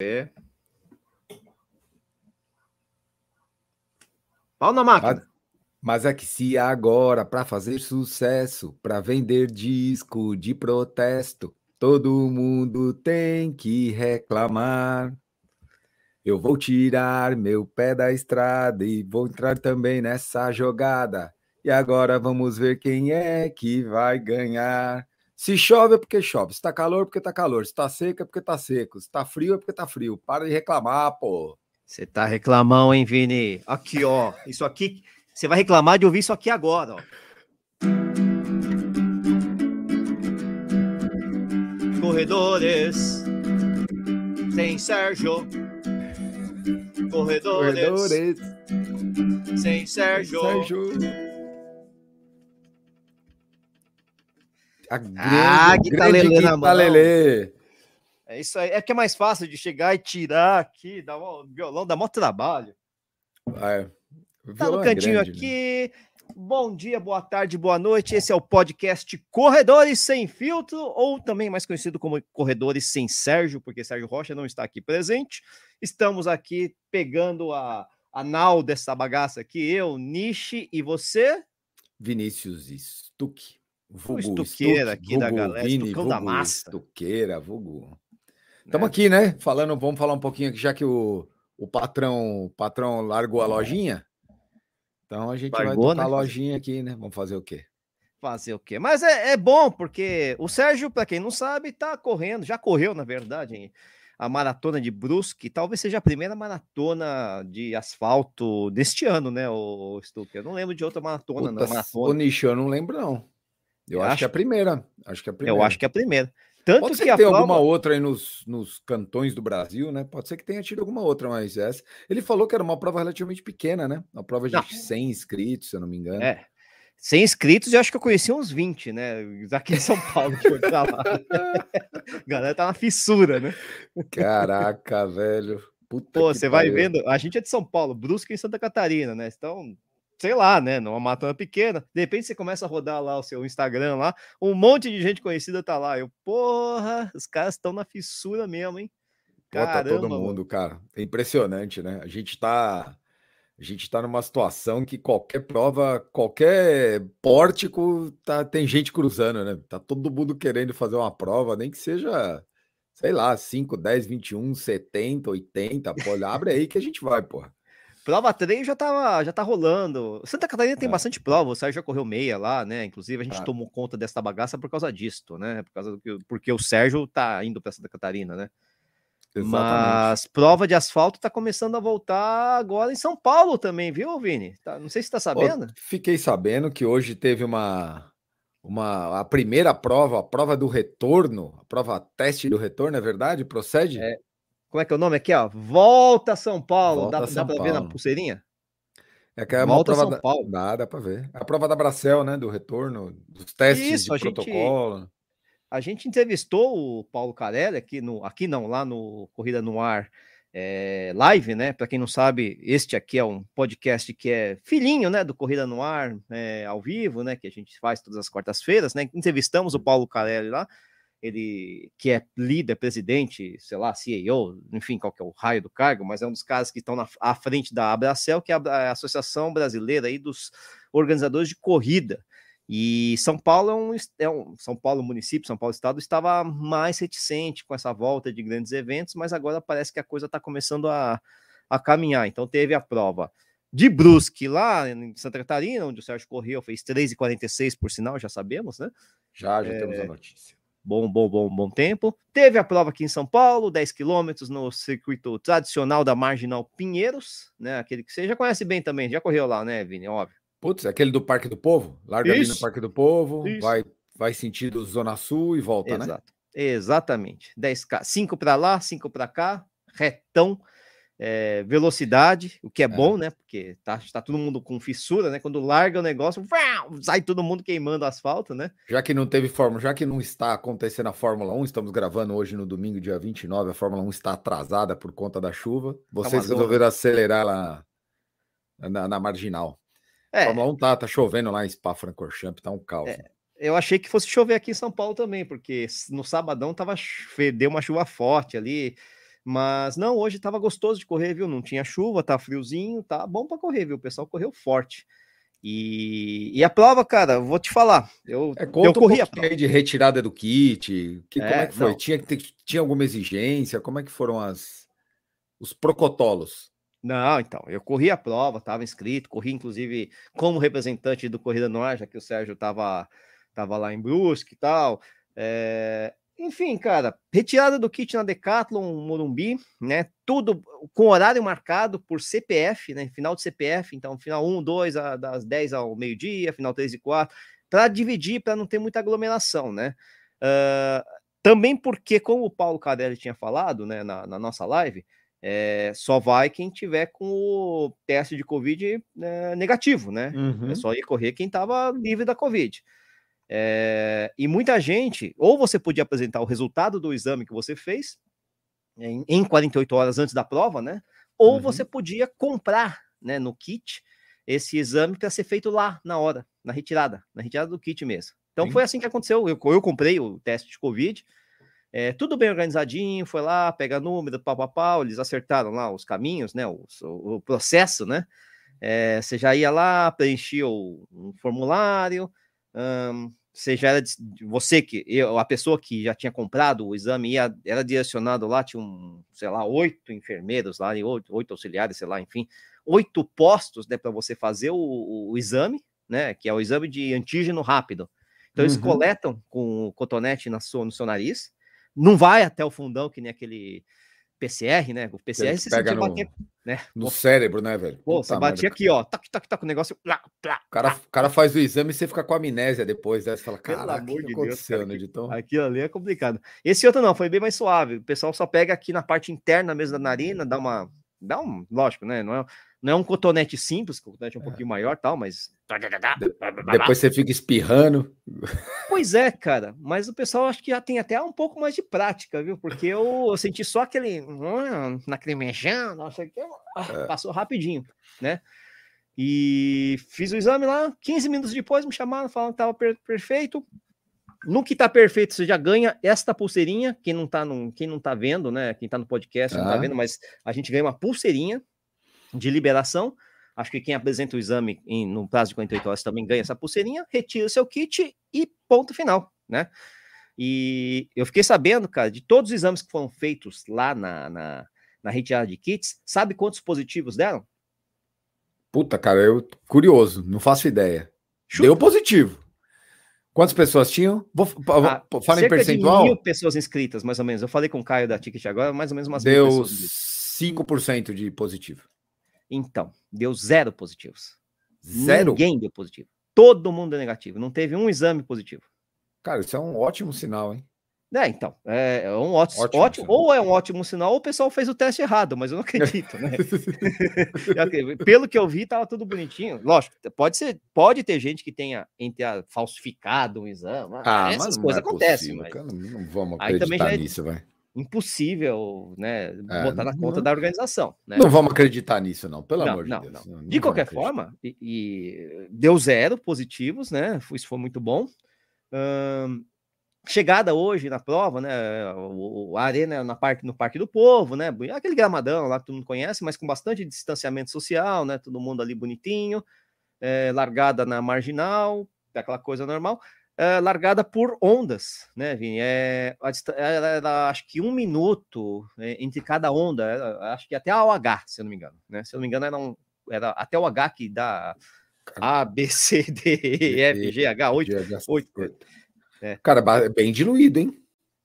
É. Pau na máquina. Mas, mas é que se agora, para fazer sucesso, para vender disco de protesto, todo mundo tem que reclamar. Eu vou tirar meu pé da estrada e vou entrar também nessa jogada. E agora vamos ver quem é que vai ganhar. Se chove é porque chove, se tá calor é porque tá calor, se tá seco é porque tá seco, se tá frio é porque tá frio. Para de reclamar, pô. Você tá reclamão, hein, Vini? Aqui, ó. Isso aqui, você vai reclamar de ouvir isso aqui agora, ó. Corredores sem Sérgio. Corredores, Corredores. sem Sérgio. Sérgio. A grande, ah, grande. É isso aí. É que é mais fácil de chegar e tirar aqui, dar um violão, dá maior trabalho. É. Tá no é cantinho é grande, aqui. Né? Bom dia, boa tarde, boa noite. Esse é o podcast Corredores Sem Filtro, ou também mais conhecido como Corredores Sem Sérgio, porque Sérgio Rocha não está aqui presente. Estamos aqui pegando a, a nau dessa bagaça aqui, eu, Nishi e você? Vinícius Stuck. Vulgo, estuqueira aqui vulgo, da galera, Vini, vulgo, da massa. Estuqueira, vulgo. Estamos é. aqui, né? Falando, vamos falar um pouquinho aqui, já que o, o patrão, o patrão largou a lojinha. Então a gente Largou, vai tocar né? a lojinha aqui, né? Vamos fazer o quê? Fazer o quê? Mas é, é bom, porque o Sérgio, para quem não sabe, tá correndo, já correu, na verdade, hein? a maratona de Brusque, talvez seja a primeira maratona de asfalto deste ano, né, o Stucker? Eu não lembro de outra maratona, Puta, não. Maratona. Nicho eu não lembro, não. Eu, acho, acho, que é a primeira. Acho que é a primeira. Eu acho que é a primeira. Tanto Pode ser que, que tem prova... alguma outra aí nos, nos cantões do Brasil, né? Pode ser que tenha tido alguma outra, mas essa. Ele falou que era uma prova relativamente pequena, né? Uma prova de não. 100 inscritos, se eu não me engano. É. 100 inscritos, eu acho que eu conheci uns 20, né? Aqui em São Paulo, que eu lá. A galera tá na fissura, né? Caraca, velho. Puta Pô, você vai vendo. A gente é de São Paulo, Brusque em Santa Catarina, né? Então, sei lá, né, numa maratona pequena, de repente você começa a rodar lá o seu Instagram lá, um monte de gente conhecida tá lá. Eu, porra, os caras estão na fissura mesmo, hein? Caramba, Bota todo mundo, cara. É impressionante, né? A gente tá a gente tá numa situação que qualquer prova, qualquer pórtico, tá, tem gente cruzando, né? Tá todo mundo querendo fazer uma prova, nem que seja, sei lá, 5, 10, 21, 70, 80, pô, abre aí que a gente vai, porra. Prova 3 já tá, já tá rolando. Santa Catarina tem é. bastante prova, o Sérgio já correu meia lá, né? Inclusive, a gente ah. tomou conta dessa bagaça por causa disto, né? Por causa do que, porque o Sérgio tá indo para Santa Catarina, né? Exatamente. Mas prova de asfalto tá começando a voltar agora em São Paulo também, viu, Vini? Tá, não sei se tá sabendo. fiquei sabendo que hoje teve uma, uma a primeira prova, a prova do retorno, a prova teste do retorno, é verdade? Procede? É, como é que é o nome aqui, ó? Volta São Paulo. Volta dá, São dá para ver na pulseirinha? É que é uma Volta prova São Paulo. Da... Dá, dá para ver. É a prova da Bracel, né? Do retorno, dos testes Isso, de protocolo. Gente, a gente entrevistou o Paulo Carelli aqui no, aqui não, lá no Corrida no Ar é, live, né? Para quem não sabe, este aqui é um podcast que é filhinho, né? Do Corrida no Ar, é, ao vivo, né? Que a gente faz todas as quartas-feiras, né? Entrevistamos o Paulo Carelli lá ele que é líder, presidente, sei lá, CEO, enfim, qual que é o raio do cargo, mas é um dos caras que estão na, à frente da Abracel, que é a, Associação Brasileira aí dos Organizadores de Corrida. E São Paulo é um, é um, São Paulo município, São Paulo estado estava mais reticente com essa volta de grandes eventos, mas agora parece que a coisa está começando a, a caminhar. Então teve a prova de Brusque lá em Santa Catarina, onde o Sérgio correu, fez 3,46 por sinal, já sabemos, né? Já, já é, temos a notícia bom, bom, bom, bom tempo. Teve a prova aqui em São Paulo, 10 quilômetros no circuito tradicional da Marginal Pinheiros, né? Aquele que você já conhece bem também, já correu lá, né, Vini? Óbvio. Putz, aquele do Parque do Povo? Larga Isso. ali no Parque do Povo, vai vai sentido Zona Sul e volta, Exato. né? Exatamente. 10K, 5 para lá, 5 para cá, retão é, velocidade, o que é, é, bom, né? Porque tá, tá todo mundo com fissura, né? Quando larga o negócio, sai todo mundo queimando asfalto, né? Já que não teve Fórmula, já que não está acontecendo a Fórmula 1, estamos gravando hoje no domingo, dia 29, a Fórmula 1 está atrasada por conta da chuva. Tá Vocês resolveram acelerar lá na, na marginal. É. A Fórmula 1 tá, tá chovendo lá em Spa-Francorchamps, tá um caos. É. Eu achei que fosse chover aqui em São Paulo também, porque no sabadão tava, deu uma chuva forte ali Mas não, hoje estava gostoso de correr, viu? Não tinha chuva, tá friozinho, tá bom para correr, viu? O pessoal correu forte. E, e a prova, cara, vou te falar. Eu, é, eu corri um a prova. de retirada do kit. Que, é, como é que foi? Tinha, tinha alguma exigência? Como é que foram as, os protocolos? Não, então, eu corri a prova, estava inscrito, corri inclusive como representante do Corrida no Ar, já que o Sérgio estava tava lá em Brusque e tal. É, enfim, cara, retirada do kit na Decathlon, Morumbi, né? Tudo com horário marcado por CPF, né? Final de CPF, então final 1, 2, das 10 ao meio-dia, final 3 e 4, para dividir, para não ter muita aglomeração, né? Uh, também porque, como o Paulo Cadelli tinha falado, né, na, na nossa live, é, só vai quem tiver com o teste de Covid é, negativo, né? É uhum. É só ir correr quem estava livre da Covid. É, e muita gente, ou você podia apresentar o resultado do exame que você fez em, em 48 horas antes da prova, né? Ou uhum. você podia comprar, né, no kit esse exame para ser feito lá na hora, na retirada, na retirada do kit mesmo. Então Sim. foi assim que aconteceu. Eu, eu comprei o teste de Covid, é, tudo bem organizadinho, foi lá, pega número, pau, eles acertaram lá os caminhos, né? O, o processo, né? É, você já ia lá, preenchia o, um formulário, um, você já era você que eu, a pessoa que já tinha comprado o exame ia, era direcionado lá, tinha um, sei lá, oito enfermeiros lá, oito, oito auxiliares, sei lá, enfim, oito postos né, para você fazer o, o, o, exame, né? Que é o exame de antígeno rápido. Então, eles uhum. coletam com o cotonete na sua, no seu nariz, não vai até o fundão, que nem aquele PCR, né? O PCR você pega no, bater, né? no cérebro, né, velho? Pô, você batia aqui, ó, tac, tac, tac, o negócio. Plá, plá, o, cara, o cara faz o exame e você fica com amnésia depois, né? Você fala, cara, o que de aconteceu, Deus, cara, né, Editão? Aquilo ali é complicado. Esse outro não, foi bem mais suave. O pessoal só pega aqui na parte interna mesmo da narina, dá uma. Dá um, lógico, né? Não é, não é um cotonete simples, o cotonete é um é. pouquinho maior tal, mas. Depois você fica espirrando. Pois é, cara, mas o pessoal acho que já tem até um pouco mais de prática, viu? Porque eu, eu senti só aquele. Hum, lacrimejando, não sei o que, é. passou rapidinho, né? E fiz o exame lá, 15 minutos depois me chamaram, falaram que estava per perfeito. No que tá perfeito, você já ganha esta pulseirinha. Quem não tá, no, quem não tá vendo, né? Quem tá no podcast não tá vendo, mas a gente ganha uma pulseirinha de liberação. Acho que quem apresenta o exame em, no prazo de 48 horas também ganha essa pulseirinha, retira o seu kit e ponto final, né? E eu fiquei sabendo, cara, de todos os exames que foram feitos lá na, na, na retirada de kits, sabe quantos positivos deram? Puta, cara, eu curioso, não faço ideia. Chuta. Deu positivo. Quantas pessoas tinham? Vou, ah, fala em percentual. Mil pessoas inscritas, mais ou menos. Eu falei com o Caio da Ticket agora, mais ou menos umas Deu mil pessoas. 5% de positivo. Então, deu zero positivos. Zero? Ninguém deu positivo. Todo mundo é negativo. Não teve um exame positivo. Cara, isso é um ótimo sinal, hein? É, então, é, é um ótimo, ótimo, ótimo ou é um ótimo sinal, ou o pessoal fez o teste errado, mas eu não acredito, né? Pelo que eu vi, tava tudo bonitinho. Lógico, pode ser, pode ter gente que tenha entre a, falsificado um exame. Ah, essas coisas é acontecem. Mas... Não vamos acreditar é nisso, vai impossível, né, é, botar na conta não, da organização. Né? Não vamos acreditar nisso, não, pelo não, amor de não, Deus. Não. De qualquer forma, e, e, deu zero positivos, né? Isso foi muito bom. Hum, chegada hoje na prova, né? O, a arena na parte, no Parque do Povo, né? Aquele gramadão lá que todo mundo conhece, mas com bastante distanciamento social, né? Todo mundo ali bonitinho, é, largada na marginal, aquela coisa normal é, largada por ondas, né, Vini? É, ela era, acho que um minuto é, entre cada onda, era, acho que até a OH, se eu não me engano, né? Se eu não me engano, era, um, era até o H que dá A, B, C, D, E, F, G, H, 8. 8 é. Cara, bem diluído, hein?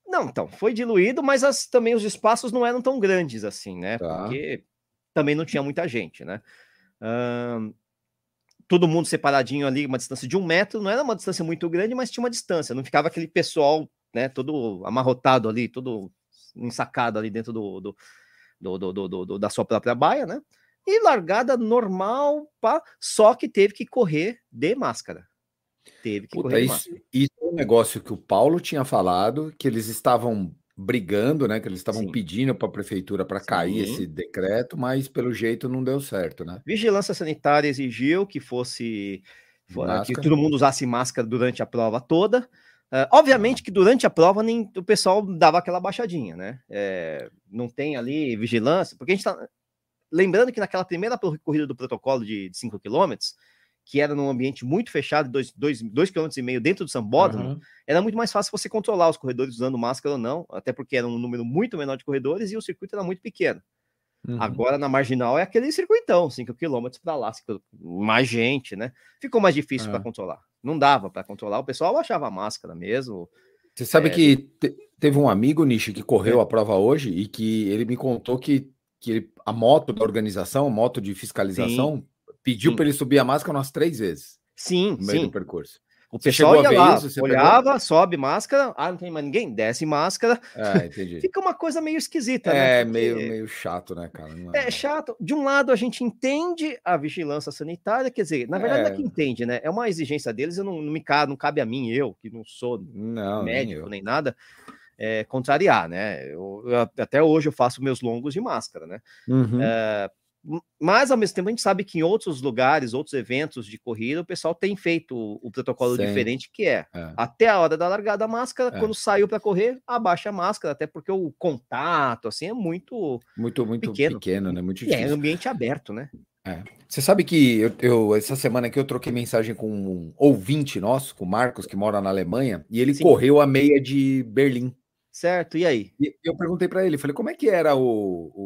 Não, então, foi diluído, mas as, também os espaços não eram tão grandes assim, né? Tá. Porque também não tinha muita gente, né? Um, todo mundo separadinho ali, uma distância de um metro, não era uma distância muito grande, mas tinha uma distância, não ficava aquele pessoal, né, todo amarrotado ali, todo ensacado ali dentro do, do, do, do, do da sua própria baia, né? E largada normal, pá, só que teve que correr de máscara. Teve que Puta, correr isso, de máscara. Isso é um negócio que o Paulo tinha falado, que eles estavam brigando, né? Que eles estavam pedindo para a prefeitura para cair esse decreto, mas pelo jeito não deu certo, né? Vigilância sanitária exigiu que fosse que todo mundo usasse máscara durante a prova toda, Uh, obviamente que durante a prova nem o pessoal dava aquela baixadinha, né? É, não tem ali vigilância, porque a gente tá. Lembrando que naquela primeira corrida do protocolo de 5 km, que era num ambiente muito fechado, 2,5 km dentro do Sambódromo, uhum. era muito mais fácil você controlar os corredores usando máscara ou não, até porque era um número muito menor de corredores e o circuito era muito pequeno. Uhum. Agora na marginal é aquele circuitão, 5 km para lá, mais gente, né? Ficou mais difícil é. para controlar. Não dava para controlar, o pessoal achava a máscara mesmo. Você sabe é... que te, teve um amigo, Nishi, que correu é. a prova hoje e que ele me contou que, que ele, a moto da organização, a moto de fiscalização, sim, pediu para ele subir a máscara umas três vezes. Sim, no meio sim. do percurso. O pessoal ia lá, isso, olhava, pegou? sobe máscara, ah, não tem mais ninguém, desce máscara. Ah, entendi. Fica uma coisa meio esquisita, né? É, Porque... meio, meio chato, né, cara? É... é... chato. De um lado, a gente entende a vigilância sanitária, quer dizer, na verdade, é... não é que entende, né? É uma exigência deles, eu não, não me cabe, não cabe a mim, eu, que não sou não, médico nem, nem nada, é, contrariar, né? Eu, eu, até hoje eu faço meus longos de máscara, né? Uhum. É, mas, ao mesmo tempo, a gente sabe que em outros lugares, outros eventos de corrida, o pessoal tem feito o, o protocolo Sim. diferente, que é, é, até a hora da largada a máscara, é. quando saiu para correr, abaixa a máscara, até porque o contato, assim, é muito... Muito, muito pequeno, pequeno né? Muito difícil. é ambiente aberto, né? É. Você sabe que eu, eu, essa semana aqui eu troquei mensagem com um ouvinte nosso, com o Marcos, que mora na Alemanha, e ele Sim. correu a meia de Berlim. Certo, e aí? E eu perguntei para ele, falei, como é que era o,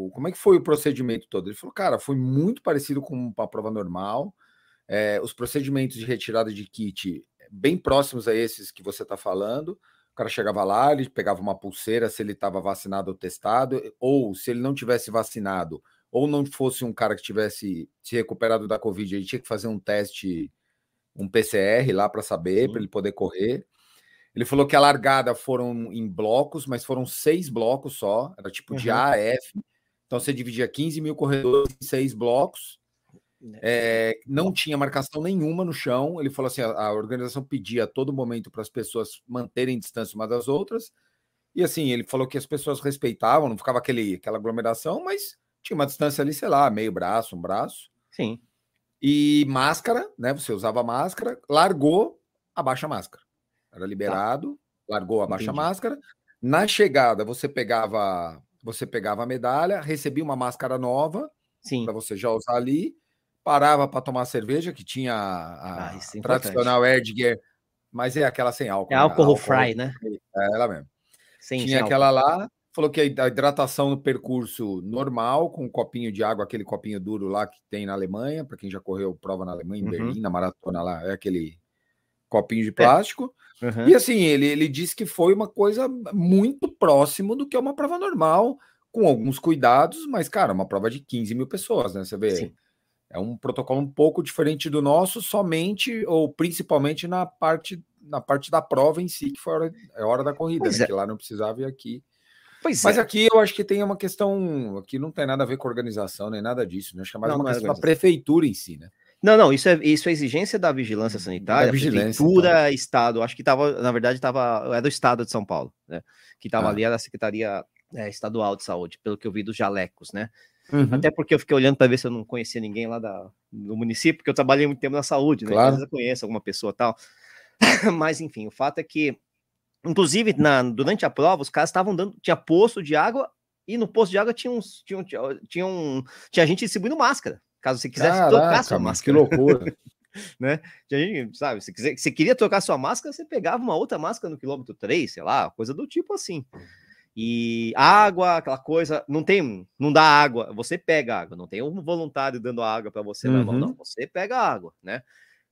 o, como é que foi o procedimento todo? Ele falou, cara, foi muito parecido com uma prova normal. É, os procedimentos de retirada de kit bem próximos a esses que você está falando. O cara chegava lá, ele pegava uma pulseira se ele estava vacinado ou testado, ou se ele não tivesse vacinado, ou não fosse um cara que tivesse se recuperado da Covid, ele tinha que fazer um teste, um PCR lá para saber, para ele poder correr. Ele falou que a largada foram em blocos, mas foram seis blocos só, era tipo de A a F. Então você dividia 15 mil corredores em seis blocos. É, não tinha marcação nenhuma no chão. Ele falou assim: a, a organização pedia a todo momento para as pessoas manterem distância umas das outras. E assim, ele falou que as pessoas respeitavam, não ficava aquele, aquela aglomeração, mas tinha uma distância ali, sei lá, meio braço, um braço. Sim. E máscara, né? Você usava máscara, largou, abaixa a máscara. Era tá. liberado, tá. largou, a máscara. Na chegada, você pegava, você pegava a medalha, recebia uma máscara nova para você já usar ali, parava para tomar cerveja, que tinha a, ah, é tradicional Erdger, mas é aquela sem álcool. É álcool, né? álcool fry, né? É ela mesmo. Sim, tinha aquela álcool. lá, falou que a hidratação no percurso normal, com um copinho de água, aquele copinho duro lá que tem na Alemanha, para quem já correu prova na Alemanha, em uhum. Berlim, na maratona lá, é aquele copinho de é. plástico. É. Uhum. E assim, ele, ele disse que foi uma coisa muito próximo do que é uma prova normal, com alguns cuidados, mas, cara, uma prova de 15 mil pessoas, né? Você vê. Sim. É um protocolo um pouco diferente do nosso, somente ou principalmente na parte na parte da prova em si, que foi a hora, é hora da corrida, né? é. que lá não precisava e aqui. Pois Mas é. aqui eu acho que tem uma questão. Aqui não tem nada a ver com organização, nem nada disso, né? Acho que é mais não, uma não é questão da prefeitura em si, né? Não, não, isso é, isso é exigência da vigilância sanitária, da vigilância, prefeitura, então. estado. Acho que estava, na verdade, estava, era do estado de São Paulo, né? Que estava ah. ali, era a Secretaria é, Estadual de Saúde, pelo que eu vi dos jalecos, né? Uhum. Até porque eu fiquei olhando para ver se eu não conhecia ninguém lá da, do município, porque eu trabalhei muito tempo na saúde, né? Claro. Às vezes eu conheço alguma pessoa tal. Mas, enfim, o fato é que, inclusive, na, durante a prova, os caras estavam dando, tinha poço de água e no poço de água tinha, uns, tinha, tinha, tinha, um, tinha gente distribuindo máscara. Caso você quisesse Caraca, trocar sua máscara. Que loucura. né? Gente, sabe, se quiser, se queria trocar sua máscara, você pegava uma outra máscara no quilômetro 3, sei lá, coisa do tipo assim. E água, aquela coisa, não tem, não dá água, você pega água, não tem um voluntário dando água para você uhum. na mão, não, você pega água, né?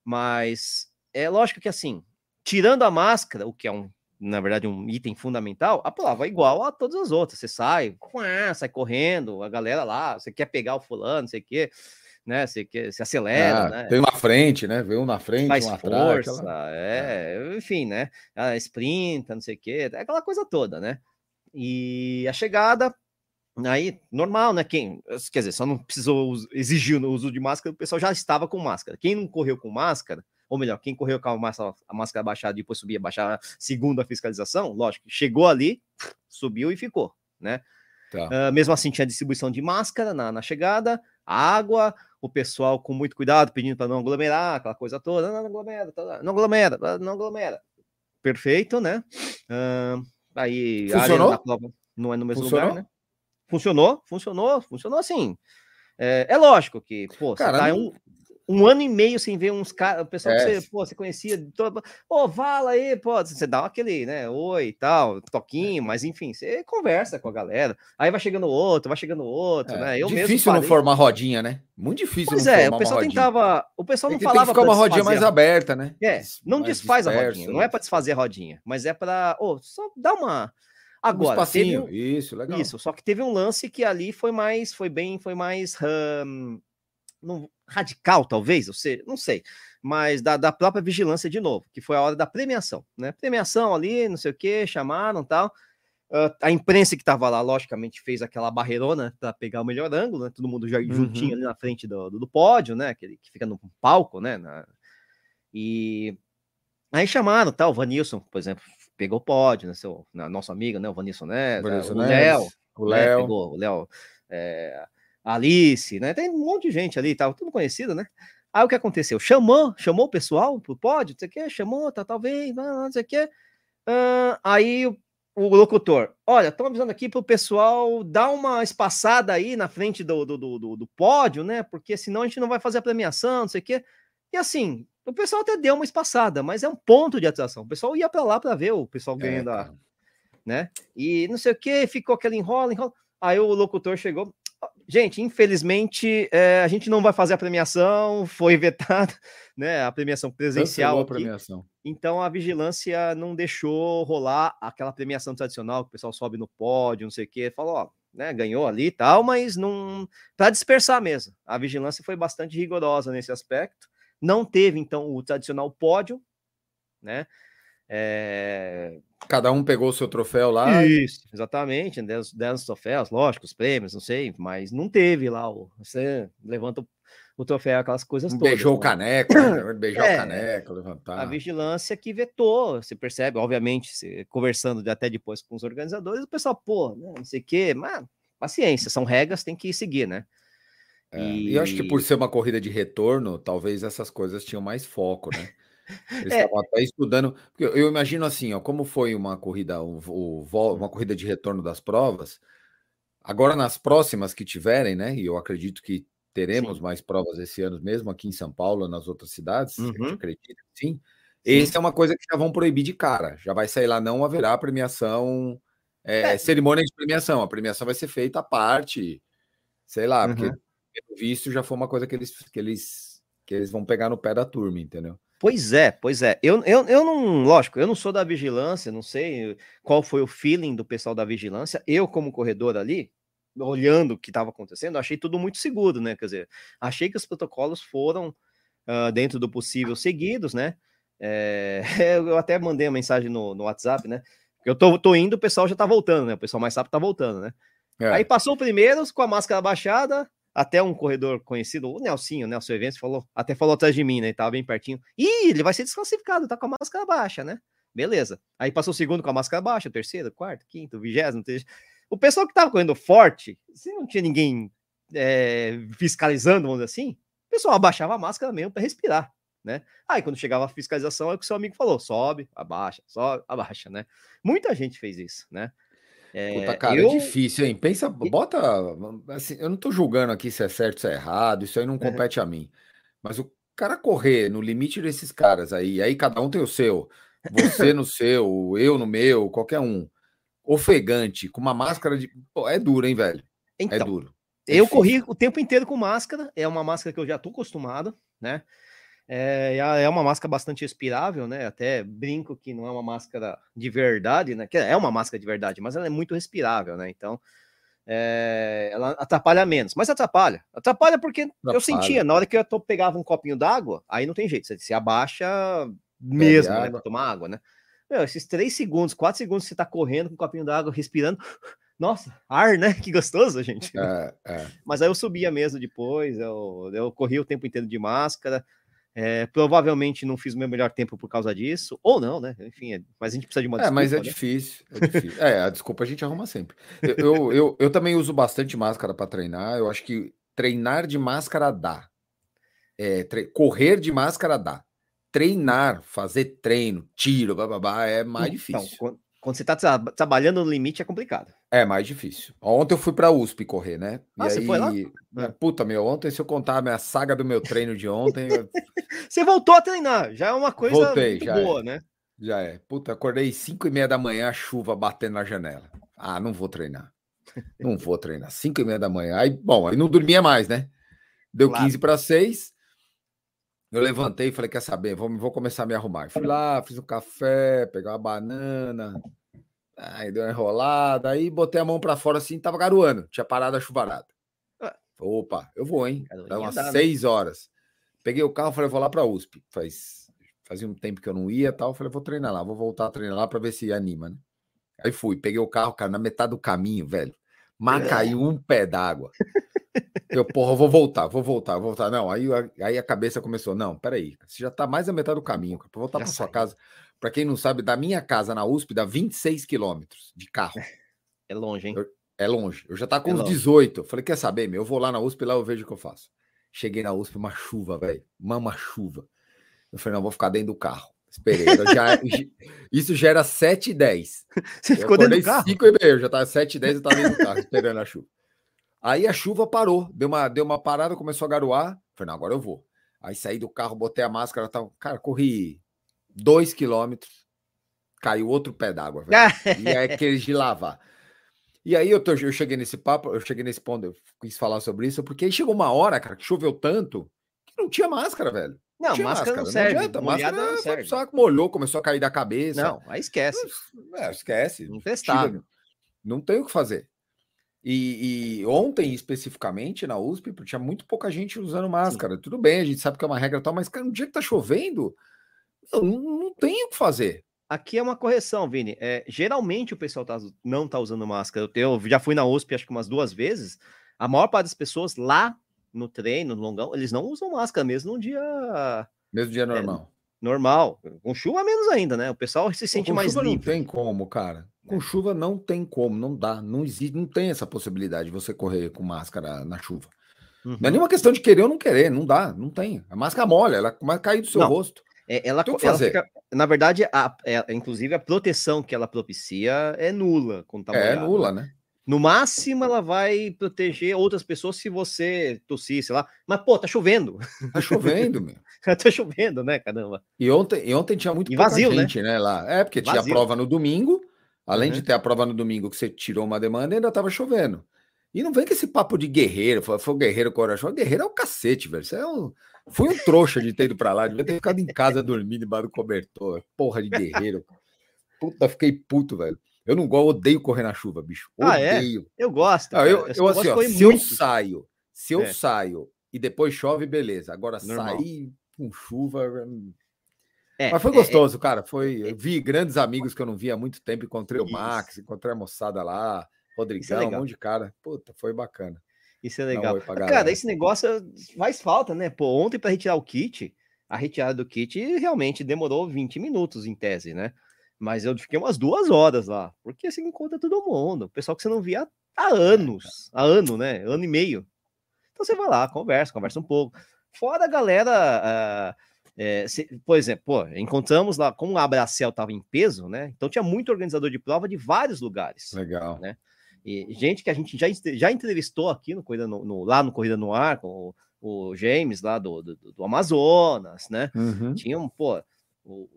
Mas é lógico que assim, tirando a máscara, o que é um, na verdade, um item fundamental, a prova é igual a todas as outras. Você sai, sai correndo, a galera lá, você quer pegar o fulano, não sei o quê né? Se, se acelera, ah, né? Tem um na frente, né? Vem um na frente, Faz um força, aquela... é, é, enfim, né? A sprinta, não sei o quê, é aquela coisa toda, né? E a chegada, aí, normal, né? Quem, quer dizer, só não precisou exigir o uso de máscara, o pessoal já estava com máscara. Quem não correu com máscara, ou melhor, quem correu com a máscara, a máscara baixada e depois subia, baixar segundo a fiscalização, lógico, chegou ali, subiu e ficou, né? Tá. Uh, mesmo assim, tinha distribuição de máscara na, na chegada, água, o pessoal com muito cuidado, pedindo para não aglomerar, aquela coisa toda, não, não aglomera, tá não aglomera, não aglomera. perfeito, né? Uh, aí funcionou? Prova não é no mesmo funcionou? lugar, né? Funcionou, funcionou, funcionou assim. É, é lógico que, pô, Cara, você tá um, um ano e meio sem ver uns caras, o pessoal é. que você, pô, você conhecia, todo, ô, oh, fala aí, pô, você dá aquele, né, oi e tal, toquinho, mas enfim, você conversa com a galera, aí vai chegando outro, vai chegando outro, é. né? Eu difícil não formar rodinha, né? Muito difícil pois é, o pessoal tentava, o pessoal não falava tem que ficar uma rodinha mais aberta, né? É, não mais desfaz disperso, a rodinha, não é para desfazer a rodinha, mas é para, ô, oh, só dá uma Agora, um um, isso, legal. Isso, só que teve um lance que ali foi mais, foi bem, foi mais um, não, radical, talvez, ou seja, não sei, mas da, da própria vigilância de novo, que foi a hora da premiação, né? Premiação ali, não sei o que, chamaram tal. Uh, a imprensa que estava lá, logicamente, fez aquela barreirona para pegar o melhor ângulo, né? Todo mundo já uhum. juntinho ali na frente do, do, do, pódio, né? Aquele que fica no palco, né? Na... E aí chamaram, tal, o Vanilson, por exemplo, pegou o pódio, né? Seu, nosso amigo, né? O Vanilson né? o Léo, o Léo, né? pegou o Léo, é, Alice, né? Tem um monte de gente ali, tá tudo conhecido, né? Aí o que aconteceu? Chamou, chamou o pessoal pro pódio, não sei o que, chamou, tá, talvez, não sei o que. Uh, aí o, o, locutor, olha, estão avisando aqui pro pessoal dar uma espaçada aí na frente do, do, do, do, pódio, né? Porque senão a gente não vai fazer a premiação, não sei o que. E assim, o pessoal até deu uma espaçada, mas é um ponto de atração. O pessoal ia para lá para ver o pessoal é, ganhando, é, a, né? E não sei o que, ficou aquele enrola, enrola. Aí o locutor chegou, Gente, infelizmente, é, a gente não vai fazer a premiação, foi vetada, né? A premiação presencial. A premiação. Então a vigilância não deixou rolar aquela premiação tradicional que o pessoal sobe no pódio, não sei o quê. Falou, ó, né? Ganhou ali e tal, mas não. para dispersar mesmo. A vigilância foi bastante rigorosa nesse aspecto. Não teve, então, o tradicional pódio, né? É... Cada um pegou o seu troféu lá. Isso, exatamente. Deram, deram os troféus, lógico, os prêmios, não sei, mas não teve lá. O, você levanta o, o troféu, aquelas coisas todas. Beijou né? o caneco, né? beijar é, o caneco, levantar. A vigilância que vetou, você percebe, obviamente, conversando até depois com os organizadores, o pessoal, pô, né, não sei o quê, mas paciência, são regras, tem que seguir, né? É, e eu acho que por ser uma corrida de retorno, talvez essas coisas tinham mais foco, né? Eles é. estavam até estudando, porque eu imagino assim, ó, como foi uma corrida, um, uma corrida de retorno das provas, agora nas próximas que tiverem, né? E eu acredito que teremos sim. mais provas esse ano mesmo aqui em São Paulo, nas outras cidades, uhum. acredito sim. sim. Esse é uma coisa que já vão proibir de cara. Já vai sair lá, não haverá premiação, é, é. cerimônia de premiação. A premiação vai ser feita à parte, sei lá, uhum. porque pelo visto já foi uma coisa que eles, que eles, que eles vão pegar no pé da turma, entendeu? Pois é, pois é. Eu, eu, eu não, lógico, eu não sou da vigilância, não sei qual foi o feeling do pessoal da vigilância. Eu, como corredor ali, olhando o que estava acontecendo, achei tudo muito seguro, né? Quer dizer, achei que os protocolos foram uh, dentro do possível seguidos, né? É, eu até mandei uma mensagem no, no WhatsApp, né? Eu tô, tô indo, o pessoal já tá voltando, né? O pessoal mais rápido tá voltando, né? É. Aí passou o primeiro com a máscara baixada, até um corredor conhecido, o Nelsinho, o Nelson Eventos, falou, até falou atrás de mim, né? Tava bem pertinho. Ih, ele vai ser desclassificado, tá com a máscara baixa, né? Beleza. Aí passou o segundo com a máscara baixa, o terceiro, quarto, quinto, vigésimo, terceiro. O pessoal que tava correndo forte, se não tinha ninguém é, fiscalizando, vamos dizer assim, o pessoal abaixava a máscara mesmo para respirar, né? Aí quando chegava a fiscalização, é o que o seu amigo falou: sobe, abaixa, sobe, abaixa, né? Muita gente fez isso, né? É, Puta, cara, é eu... é difícil, hein? Pensa, bota. Assim, eu não tô julgando aqui se é certo se é errado, isso aí não compete uhum. a mim. Mas o cara correr no limite desses caras aí, aí cada um tem o seu, você no seu, eu no meu, qualquer um, ofegante, com uma máscara de. Pô, é duro, hein, velho? É então, é duro. É eu difícil. corri o tempo inteiro com máscara, é uma máscara que eu já tô acostumado, né? É, é uma máscara bastante respirável, né? Até brinco que não é uma máscara de verdade, né? Que é uma máscara de verdade, mas ela é muito respirável, né? Então, é, ela atrapalha menos, mas atrapalha. Atrapalha porque atrapalha. eu sentia, na hora que eu tô, pegava um copinho d'água, aí não tem jeito, você se abaixa mesmo, né? Pra tomar água, né? Meu, esses três segundos, quatro segundos você tá correndo com um copinho d'água, respirando. Nossa, ar, né? Que gostoso, gente. É, é. Mas aí eu subia mesmo depois, eu, eu corri o tempo inteiro de máscara. É, provavelmente não fiz o meu melhor tempo por causa disso, ou não, né? Enfim, é, mas a gente precisa de uma desculpa. É, mas é né? difícil, é difícil. é, a desculpa a gente arruma sempre. Eu, eu, eu, eu também uso bastante máscara para treinar. Eu acho que treinar de máscara dá. É, tre... Correr de máscara dá. treinar, fazer treino, tiro, babá, é mais então, difícil. Quando, quando você está tra trabalhando no limite é complicado. É mais difícil. Ontem eu fui para a USP correr, né? Ah, e você aí, foi lá? É, puta, meu, ontem se eu contar a minha saga do meu treino de ontem... eu... você voltou a treinar, já é uma coisa Voltei, muito boa, é. né? Já é. Puta, acordei 5 e meia da manhã, a chuva batendo na janela. Ah, não vou treinar. Não vou treinar. 5 e meia da manhã. Aí, bom, aí não dormia mais, né? Deu claro. 15 para 6. Eu levantei e falei: quer saber? Vou, vou começar a me arrumar. Fui lá, fiz um café, pegar uma banana. Aí deu uma enrolada. Aí botei a mão para fora assim, tava garoando. Tinha parado a chuvarada. Opa, eu vou, hein? Dá umas 6 né? horas. Peguei o carro, falei: vou lá para USP. Faz, fazia um tempo que eu não ia tal. Falei: vou treinar lá, vou voltar a treinar lá para ver se anima, né? Aí fui, peguei o carro, cara, na metade do caminho, velho. Mas caiu um pé d'água. Eu, porra, eu vou voltar, vou voltar, vou voltar. Não, aí, aí a cabeça começou. Não, peraí, você já tá mais da metade do caminho, para voltar para sua casa. Para quem não sabe, da minha casa na USP dá 26 quilômetros de carro. É longe, hein? Eu, é longe. Eu já tá com é uns 18. Falei, quer saber, meu? Eu vou lá na USP, lá eu vejo o que eu faço. Cheguei na USP, uma chuva, velho. Uma, uma chuva. Eu falei, não, vou ficar dentro do carro. Esperei. Já, isso já era 7 e 10. Você eu ficou dentro do carro? 5 e meio, já estava 7 e 10 eu tava dentro do carro, esperando a chuva. Aí a chuva parou, deu uma, deu uma parada, começou a garoar. Falei, não, agora eu vou. Aí saí do carro, botei a máscara, tava, cara, corri 2 quilômetros, caiu outro pé d'água. e é aqueles de lavar. E aí eu, tô, eu cheguei nesse papo, eu cheguei nesse ponto, eu quis falar sobre isso, porque aí chegou uma hora, cara, que choveu tanto que não tinha máscara, velho. Não, máscara, máscara, não serve. Não adianta, máscara não serve. Só molhou, começou a cair da cabeça. Não, aí esquece. É, esquece. Intestável. Não tem o que fazer. E, e, ontem, especificamente, na USP, tinha muito pouca gente usando máscara. Sim. Tudo bem, a gente sabe que é uma regra tal, mas cara, no dia que tá chovendo, não, não tem o que fazer. Aqui é uma correção, Vini. É, geralmente o pessoal tá, não tá usando máscara. Eu, eu já fui na USP acho que umas duas vezes. A maior parte das pessoas lá no treino, no longão, eles não usam máscara mesmo no dia. Mesmo dia normal. É, normal. Com chuva menos ainda, né? O pessoal se sente com mais chuva livre. Não tem como, cara. Com é. chuva não tem como, não dá, não existe, não tem essa possibilidade de você correr com máscara na chuva. Uhum. Não é nenhuma questão de querer ou não querer, não dá, não tem. A máscara molha, ela a cair do seu não. rosto. É, ela, ela fica, na verdade, a, é, inclusive a proteção que ela propicia é nula. Quando tá é nula, né? No máximo, ela vai proteger outras pessoas se você tossir, sei lá. Mas, pô, tá chovendo. Tá chovendo, meu. tá chovendo, né, caramba? E ontem, e ontem tinha muito e vazio, né? gente, né? né? lá. É, porque vazio. tinha prova no domingo. Além uhum. de ter a prova no domingo que você tirou uma demanda, ainda tava chovendo. E não vem com esse papo de guerreiro. Foi, foi guerreiro corajoso. Guerreiro é o cacete, velho. Você é um... Fui um trouxa de ter ido pra lá. Devia ter ficado em casa dormindo embaixo do cobertor. Porra de guerreiro. Puta, fiquei puto, velho. Eu não gosto, odeio correr na chuva, bicho. Odeio. Ah, é? Eu gosto. Ah, eu, eu, assim, ó, se muito. eu saio, se eu é. saio e depois chove, beleza. Agora Normal. sair com chuva. Hum. É, Mas foi é, é. gostoso, cara. Foi. Eu vi grandes amigos que eu não via há muito tempo. Encontrei o Max, encontrei a moçada lá, Rodrigão, um monte de cara. Puta, foi bacana. Isso é legal. Cara, esse negócio faz falta, né? Pô, ontem para retirar o kit, a retirada do kit realmente demorou 20 minutos em tese, né? Mas eu fiquei umas duas horas lá, porque você encontra todo mundo, o pessoal que você não via há anos, há ano, né? Ano e meio. Então você vai lá, conversa, conversa um pouco. Fora a galera, uh, é, se, por exemplo, pô, encontramos lá, como a Abracel estava em peso, né? Então tinha muito organizador de prova de vários lugares. Legal. Né? E gente que a gente já, já entrevistou aqui no Corrida no, no lá no Corrida no Ar, com o, o James lá do, do, do Amazonas, né? Uhum. Tinham, pô, o,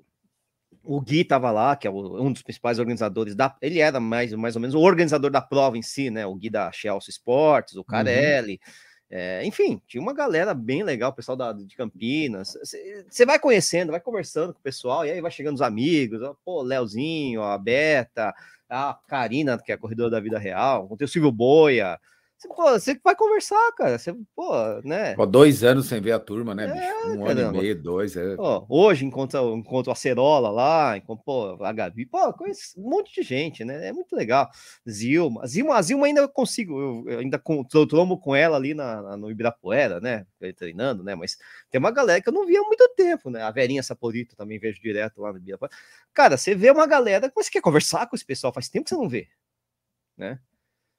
o Gui estava lá, que é um dos principais organizadores da. Ele era mais, mais ou menos o organizador da prova em si, né? O Gui da Chelsea Sports, o uhum. Carelli. Uhum. É, enfim, tinha uma galera bem legal, o pessoal da, de Campinas. Você vai conhecendo, vai conversando com o pessoal, e aí vai chegando os amigos, ó, pô, Leozinho, a Beta, a Karina, que é a corredora da vida real, tem o Silvio Boia, pô, você vai conversar, cara. Você, pô, né? Pô, dois anos sem ver a turma, né, é, Um caramba. ano e meio, dois. É. Pô, hoje encontro, encontro a Cerola lá, encontro, pô, a Gabi, pô, conheço um monte de gente, né? É muito legal. Zilma, Zilma, a Zilma ainda eu consigo, eu, eu ainda com, trombo com ela ali na, na, no Ibirapuera, né? Treinando, né? Mas tem uma galera que eu não via há muito tempo, né? A Verinha Saporito também vejo direto lá no Ibirapuera. Cara, você vê uma galera que você quer conversar com esse pessoal, faz tempo que você não vê, né?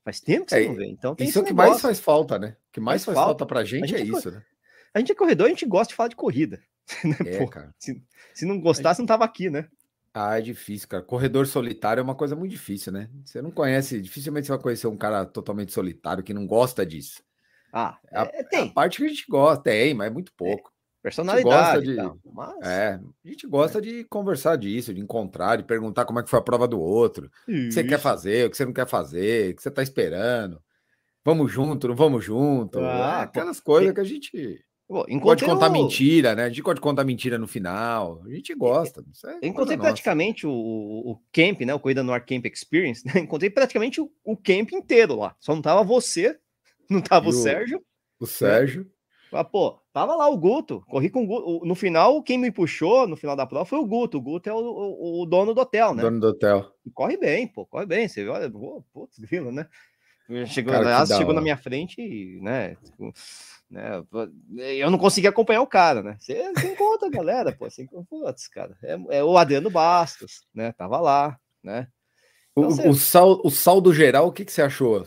Faz tempo que você é, não vê. Então tem isso é o que mais faz falta, né? O que mais faz, faz falta, falta pra gente, gente é, é isso, né? A gente é corredor, a gente gosta de falar de corrida. É, Pô, cara. Se, se não gostasse, não tava aqui, né? Ah, é difícil, cara. Corredor solitário é uma coisa muito difícil, né? Você não conhece, dificilmente você vai conhecer um cara totalmente solitário que não gosta disso. Ah, é, a, é, tem. a parte que a gente gosta, tem, mas é muito pouco. É, personalidade. De, mas... É, a gente gosta de conversar disso, de encontrar, de perguntar como é que foi a prova do outro, o que você quer fazer, o que você não quer fazer, o que você tá esperando. Vamos junto, não vamos junto. Ah, é, aquelas coisas que a gente Pô, pode contar mentira, né? A gente pode contar mentira no final. A gente gosta. É encontrei praticamente o, o camp, né? O Corrida no Ar Camp Experience. Né? Encontrei praticamente o, o, camp inteiro lá. Só não tava você, não tava o, o, Sérgio. O Sérgio. Né? Ah, pô, tava lá o Guto. Corri com o Guto. No final, quem me puxou no final da prova foi o Guto. O Guto é o, o dono do hotel, né? Dono do hotel. E corre bem, pô, corre bem. Você olha, putz, grilo, né? Chegou, Cara, chegou na minha frente e, né? Tipo, né? Eu não consegui acompanhar o cara, né? Você, você encontra a galera, pô, você putz, cara. É, é, o Adriano Bastos, né? Tava lá, né? Então, o, você... o, sal, o saldo geral, o que, que você achou?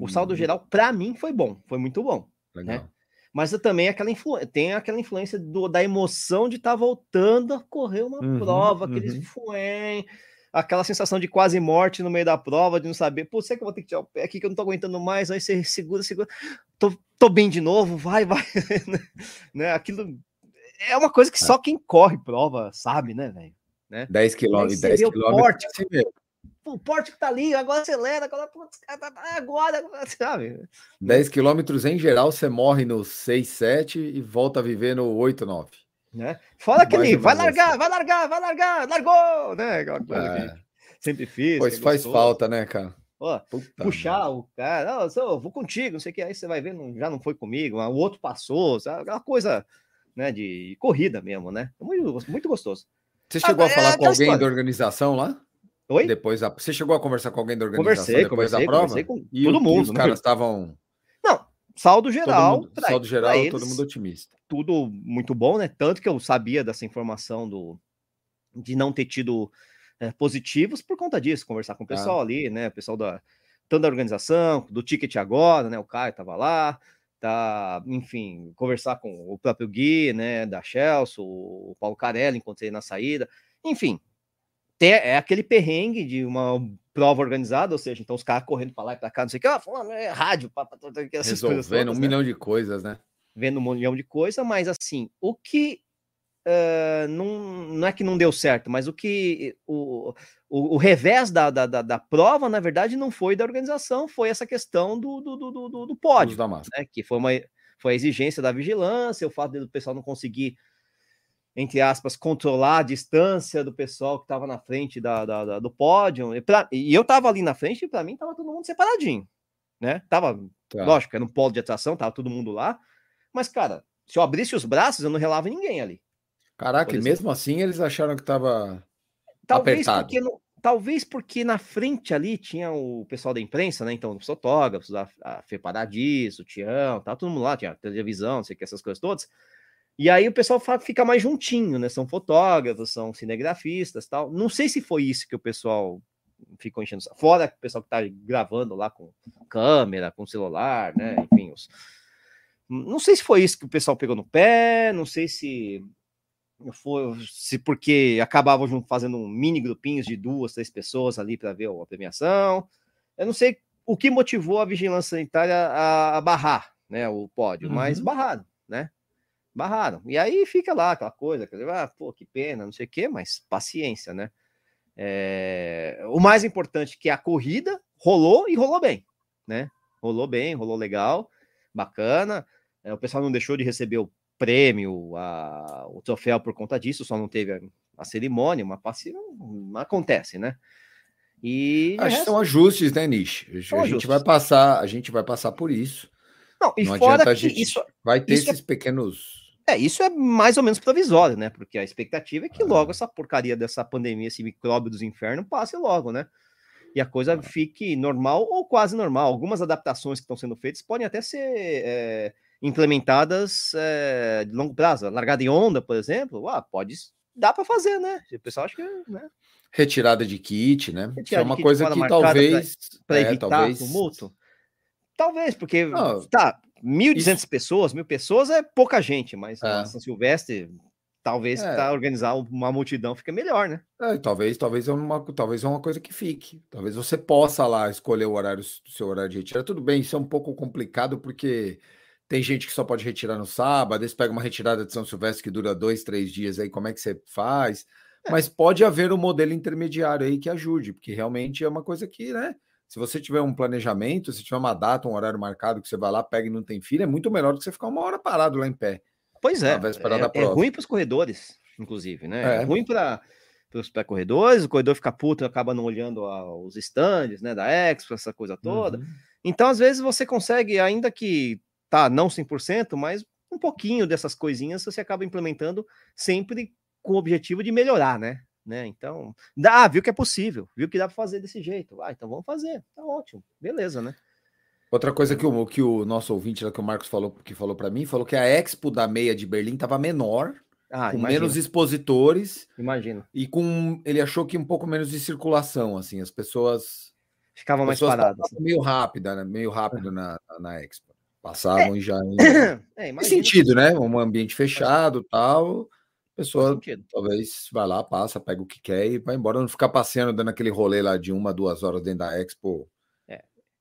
O saldo geral, para mim, foi bom, foi muito bom. Né? Legal. Né? Mas também aquela influ... tem aquela influência do, da emoção de estar tá voltando a correr uma uhum, prova, aqueles uhum. fuem, aquela sensação de quase morte no meio da prova, de não saber, pô, sei que eu vou ter que tirar o pé aqui, que eu não tô aguentando mais, aí você segura, segura, tô, tô bem de novo, vai, vai, né, aquilo é uma coisa que é. só quem corre prova sabe, né, velho, né? 10 quilômetros, 10 quilômetros, o porte que tá ali, agora acelera, agora, agora, sabe? 10 quilômetros em geral, você morre no 6, 7 e volta a viver no 8, 9. Né? Fala aquele, vai largar, assim. vai largar, vai largar, largou, né? Aquela coisa é. que sempre fiz. Pois faz gostou. falta, né, cara? Ó, puxar o cara, oh, eu vou contigo, não sei o que, aí você vai ver, não, já não foi comigo, o outro passou, sabe? Aquela coisa, né, de corrida mesmo, né? Muito, muito gostoso. Você chegou ah, a falar é com alguém história. da organização lá? Oi? Depois. Você chegou a conversar com alguém da organização conversei, depois conversei, da prova? Conversei com e todo mundo. os caras estavam saldo geral. Mundo, saldo geral, eles, todo mundo otimista. Tudo muito bom, né? Tanto que eu sabia dessa informação do de não ter tido é, positivos por conta disso, conversar com o pessoal ah. ali, né? O pessoal da tanto da organização, do ticket agora, né? O Caio tava lá, tá, enfim, conversar com o próprio Gui, né? Da Chelsea, o Paulo Carelli, encontrei na saída, enfim, é aquele perrengue de uma prova organizada, ou seja, então os caras correndo para lá e para cá, não sei o que, ah, falando, é rádio, pá, pá, essas Resolvendo todas, um né? milhão de coisas, né? Vendo um milhão de coisas, mas assim, o que uh, não, não é que não deu certo, mas o que o, o, o revés da, da, da, da, prova, na verdade, não foi da organização, foi essa questão do, do, do, do, do pódio, né? que foi uma foi a exigência da vigilância, o fato do pessoal não conseguir entre aspas, controlar a distância do pessoal que estava na frente da, da, da, do pódio. E, pra, e eu estava ali na frente e para mim estava todo mundo separadinho, né? Tava, tá. lógico, era um polo de atração, tava todo mundo lá. Mas, cara, se eu abrisse os braços, eu não relava ninguém ali. Caraca, e mesmo assim eles acharam que tava talvez apertado. Porque talvez porque na frente ali tinha o pessoal da imprensa, né? Então, os fotógrafos, a, a Fê Paradiso, o Tião, tá todo mundo lá, tinha televisão, não sei o que, essas coisas todas. E aí o pessoal fica mais juntinho, né? São fotógrafos, são cinegrafistas tal. Não sei se foi isso que o pessoal ficou enchendo. Fora o pessoal que tá gravando lá com câmera, com celular, né? Enfim, os... não sei se foi isso que o pessoal pegou no pé, não sei se foi se porque acabavam fazendo um mini grupinhos de duas, três pessoas ali para ver a premiação. Eu não sei o que motivou a vigilância sanitária a, barrar, né, o pódio, uhum. mas barraram? Barraram. E aí fica lá aquela coisa, quer dizer, ah, pô, que pena, não sei o quê, mas paciência, né? É... O mais importante que a corrida rolou e rolou bem, né? Rolou bem, rolou legal, bacana. É, o pessoal não deixou de receber o prêmio, a... o troféu por conta disso, só não teve a, a cerimônia, uma paciência, acontece, né? E Acho resto... que são ajustes, né, Nish? A gente ajustes. vai passar, a gente vai passar por isso. Não, e não fora que isso vai ter isso é esses é... pequenos é, isso é mais ou menos provisório, né? Porque a expectativa é que logo essa porcaria dessa pandemia, esse micróbio dos infernos, passe logo, né? E a coisa fique normal ou quase normal. Algumas adaptações que estão sendo feitas podem até ser é, implementadas é, de longo prazo. Largada em onda, por exemplo, ah, pode dá para fazer, né? O pessoal acha que, né? Retirada de kit, né? Retirada Isso é uma coisa que talvez para é, evitar talvez... tumulto. Talvez, porque tá, 1.200 isso... pessoas, mil pessoas é pouca gente, mas é. São Silvestre talvez é. para organizar uma multidão fica melhor, né? É, talvez, talvez é uma, talvez é uma coisa que fique. Talvez você possa lá escolher o horário, o seu horário de retirada. Tudo bem, isso é um pouco complicado porque tem gente que só pode retirar no sábado, eles pega uma retirada de São Silvestre que dura dois, três dias aí, como é que você faz? É. Mas pode haver um modelo intermediário aí que ajude, porque realmente é uma coisa que, né? Se você tiver um planejamento, se tiver uma data, um horário marcado que você vai lá, pega e não tem fila, é muito melhor do que você ficar uma hora parado lá em pé. Pois é, é, é ruim para os corredores, inclusive, né? É, é ruim para os pré-corredores, o corredor fica puto e acaba não olhando os estandes, né, da Expo, essa coisa toda. Uhum. Então, às vezes, você consegue, ainda que tá, não 100%, mas um pouquinho dessas coisinhas você acaba implementando sempre com o objetivo de melhorar, né? Né? Então, dá, ah, viu que é possível, viu que dá para fazer desse jeito. Ah, então vamos fazer, tá ótimo, beleza, né? Outra coisa que o, que o nosso ouvinte, que o Marcos falou, que falou para mim, falou que a Expo da meia de Berlim estava menor, ah, com imagino. menos expositores. Imagino. E com ele achou que um pouco menos de circulação, assim, as pessoas ficavam mais paradas. Meio rápida, né? meio rápido na, na Expo. Passavam é. e já. É, Tem sentido, né? Um ambiente fechado tal. Pessoa talvez vai lá, passa, pega o que quer e vai embora. Não ficar passeando, dando aquele rolê lá de uma, duas horas dentro da Expo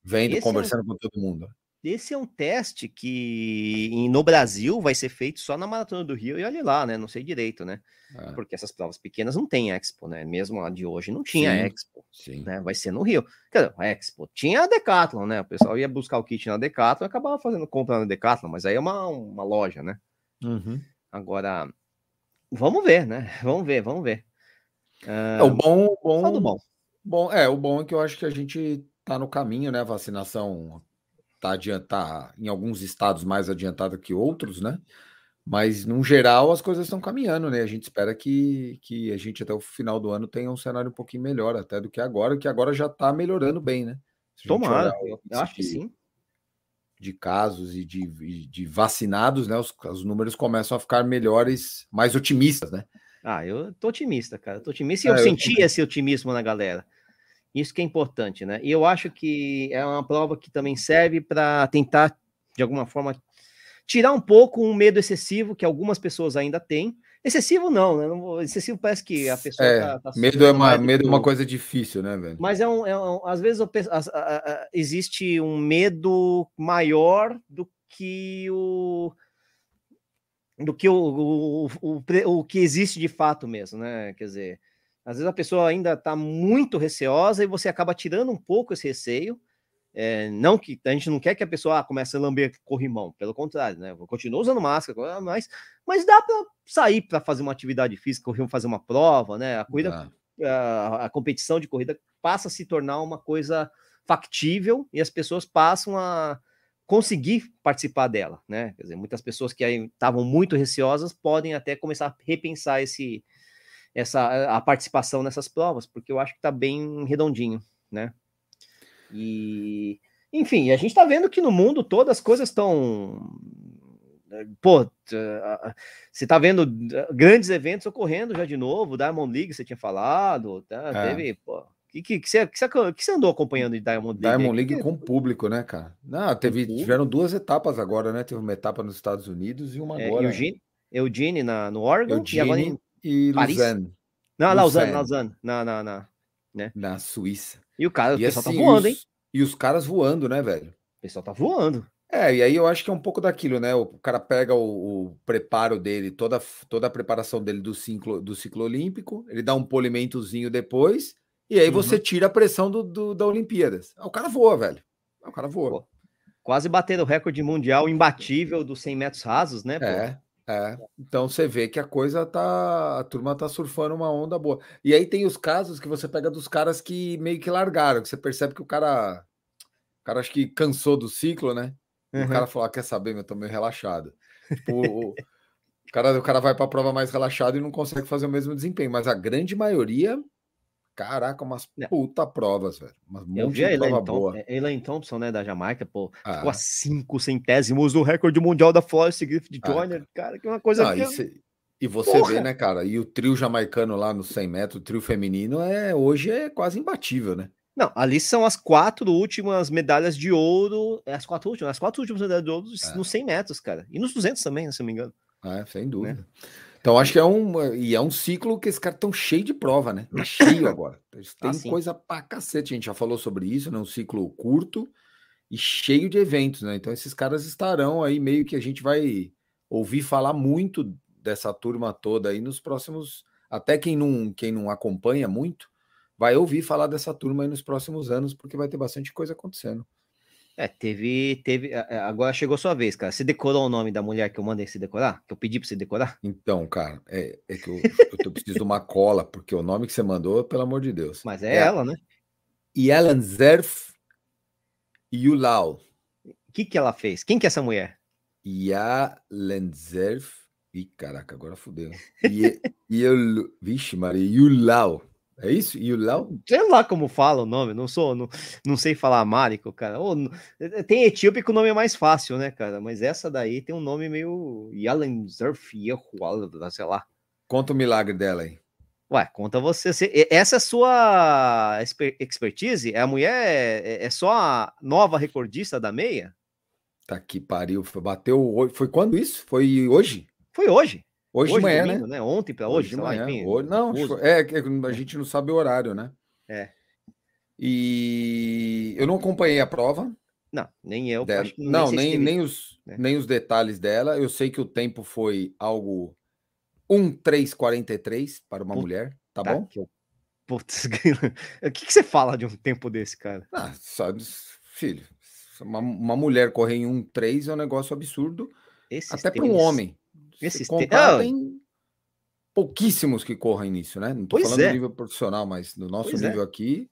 Vendo, esse conversando é um, com todo mundo. Esse é um teste que no Brasil vai ser feito só na Maratona do Rio e olha lá, né? Não sei direito, né? É. Porque essas provas pequenas não tem Expo, né? Mesmo a de hoje não tinha sim, Expo, sim. né? Vai ser no Rio. Quer dizer, a Expo tinha a Decathlon, né? O pessoal ia buscar o kit na Decathlon e acabava fazendo compra na Decathlon, mas aí é uma, uma loja, né? Uhum. Agora, vamos ver, né? Vamos ver, vamos ver. Uh, é, o bom, bom, bom. Bom, é, o bom é que eu acho que a gente está no caminho, né? A vacinação está adiantar em alguns estados mais adiantada que outros, né? Mas no geral as coisas estão caminhando, né? A gente espera que, que a gente até o final do ano tenha um cenário um pouquinho melhor até do que agora, que agora já está melhorando bem, né? Tomara, eu acho que sim. De casos e de, de vacinados, né? Os, os números começam a ficar melhores, mais otimistas, né? Ah, eu tô otimista, cara. Eu tô otimista e é, eu, eu senti esse otimismo na galera. Isso que é importante, né? E eu acho que é uma prova que também serve para tentar, de alguma forma, tirar um pouco um medo excessivo que algumas pessoas ainda têm. Excessivo não, né? Excessivo parece que a pessoa é, tá, tá medo é uma medo é uma coisa difícil, né, velho? Mas é um, é um às vezes existe um medo maior do que o do que o, o, o, o, que existe de fato mesmo, né? Quer dizer, às vezes a pessoa ainda está muito receosa e você acaba tirando um pouco esse receio. É, não que a gente não quer que a pessoa ah, comece a lamber corrimão, pelo contrário, né? Continua usando máscara, mas, mas dá para sair para fazer uma atividade física, fazer uma prova, né? A corrida, a, a, competição de corrida passa a se tornar uma coisa factível e as pessoas passam a conseguir participar dela, né? Quer dizer, muitas pessoas que estavam muito receosas podem até começar a repensar esse, essa a participação nessas provas, porque eu acho que está bem redondinho, né? E enfim, a gente está vendo que no mundo todas as coisas estão pô, você está vendo grandes eventos ocorrendo já de novo, Diamond League, você tinha falado, tá? É. Teve, pô, que, que, que, você, que, você, andou acompanhando de Diamond League? Diamond League com público, né, cara? Não, teve, tiveram duas etapas agora, né? Teve uma etapa nos Estados Unidos e uma é, agora. Eugene, Eugene na, no Oregon Eugene, e agora em e Paris? Lausanne. Não, Lausanne, Lausanne, na, na, na, né? na Suíça. E o cara, o pessoal tá assim, tá voando, os, hein? E os caras voando, né, velho? O pessoal tá voando. É, e aí eu acho que é um pouco daquilo, né? O cara pega o, o preparo dele, toda, toda a preparação dele do ciclo, do ciclo olímpico, ele dá um polimentozinho depois, e aí uhum. você tira a pressão do, do, da Olimpíadas. O cara voa, velho. O cara voa. Pô, quase bater o recorde mundial imbatível dos 100 metros rasos, né? Pô? É. É, então você vê que a coisa tá. A turma tá surfando uma onda boa. E aí tem os casos que você pega dos caras que meio que largaram, que você percebe que o cara. O cara acho que cansou do ciclo, né? Uhum. o cara falou: ah, quer saber, meu, eu tô meio relaxado. Tipo, o, o, cara, o cara vai para a prova mais relaxado e não consegue fazer o mesmo desempenho, mas a grande maioria Caraca, umas puta provas, velho. Umas eu vi a Elaine, Tom, Elaine Thompson, né, da Jamaica, pô, ah. ficou a cinco centésimos do recorde mundial da Forest Griffith ah, Joyner, ah, cara, que é uma coisa ah, que... E, e você Porra. vê, né, cara, e o trio jamaicano lá no 100 metros, o trio feminino, é hoje é quase imbatível, né? Não, ali são as quatro últimas medalhas de ouro, é as quatro últimas, as quatro últimas medalhas de ouro é. nos 100 metros, cara, e nos 200 também, se não me engano. É, sem dúvida. Né? Então acho que é um e é um ciclo que esses caras estão cheio de prova, né? Tá cheio agora. Tem Ah, sim. coisa pra cacete. A gente já falou sobre isso, né? Um ciclo curto e cheio de eventos, né? Então esses caras estarão aí meio que a gente vai ouvir falar muito dessa turma toda aí nos próximos. Até quem não quem não acompanha muito vai ouvir falar dessa turma aí nos próximos anos, porque vai ter bastante coisa acontecendo. É, teve, teve. Agora chegou sua vez, cara. Você decorou o nome da mulher que eu mandei você decorar? Que eu pedi pra você decorar? Então, cara, é, é que eu, eu preciso de uma cola, porque o nome que você mandou, pelo amor de Deus. Mas é, ela, né? Yalan Zerf Yulau. O que, que ela fez? Quem que é essa mulher? Yalan Zerf. Ih, caraca, agora fudeu. Ye- Yul- Vixe, Maria, Yulau. É isso? Yulau? Sei lá como fala o nome, não sou, não, não sei falar amárico, cara. Ou, tem etíope que o nome é mais fácil, né, cara? Mas essa daí tem um nome meio Yalen Zerf, Yehuala, sei lá. Conta o milagre dela aí. Ué, conta você. e- essa é a sua exper- expertise? A mulher é, é só a nova recordista da meia? Tá que pariu. Foi, bateu. Foi quando isso? Foi hoje? Foi hoje. Hoje, de manhã, domingo, né? Ontem para hoje, de sei lá, manhã. enfim, Hoje- não, uso. é que a gente não sabe o horário, né? É. E eu não acompanhei a prova. Não, nem eu. dela. acho que Não, nem, teve- nem, os, né? nem os detalhes dela. Eu sei que o tempo foi algo 1,343 para uma Puta mulher, tá Tá, bom? que eu- Putz, o que, que você fala de um tempo desse, cara? Ah, só, filho, uma, uma mulher correr em 1,3 é um negócio absurdo, Esses até para um homem. Se esses tê- contar, Ah, tem pouquíssimos que correm nisso, né? Não tô Pois falando é. do nível profissional, mas no nosso Pois é. nível aqui,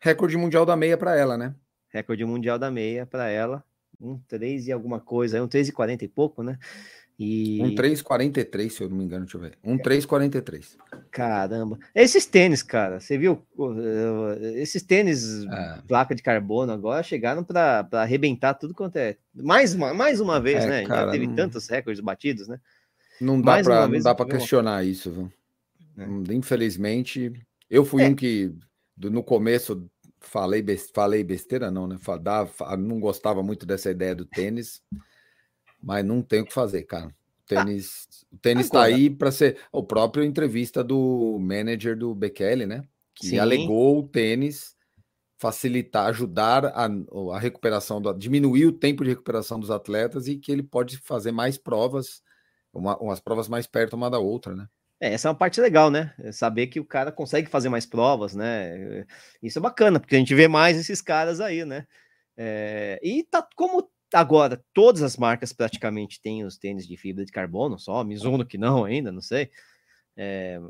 recorde mundial da meia para ela, né? Recorde mundial da meia para ela. Um 3 e alguma coisa, um 3 e 40 e pouco, né? E 1,343, se eu não me engano, deixa eu ver. 1,343. caramba, esses tênis, cara, você viu? Uh, Esses tênis É. placa de carbono agora chegaram para arrebentar tudo quanto é. Mais uma, mais uma vez, É, né? Já cara, teve não- tantos recordes batidos, né? Não dá para questionar isso, viu? É. Hum, Infelizmente, eu fui É. um que no começo falei, falei besteira, não, né? Fa- dava- fa- não gostava muito dessa ideia do tênis, mas não tem o que fazer, cara. O tênis, o tênis tá aí para ser o próprio entrevista do manager do Bekele, né? Que Sim. alegou o tênis facilitar, ajudar a, a recuperação, do, diminuir o tempo de recuperação dos atletas e que ele pode fazer mais provas, uma- umas provas mais perto uma da outra, né? É, essa é uma parte legal, né? É Saber que o cara consegue fazer mais provas, né? Isso é bacana, porque a gente vê mais esses caras aí, né? É, e tá como agora todas as marcas praticamente têm os tênis de fibra de carbono, só Mizuno que não ainda, não sei. É,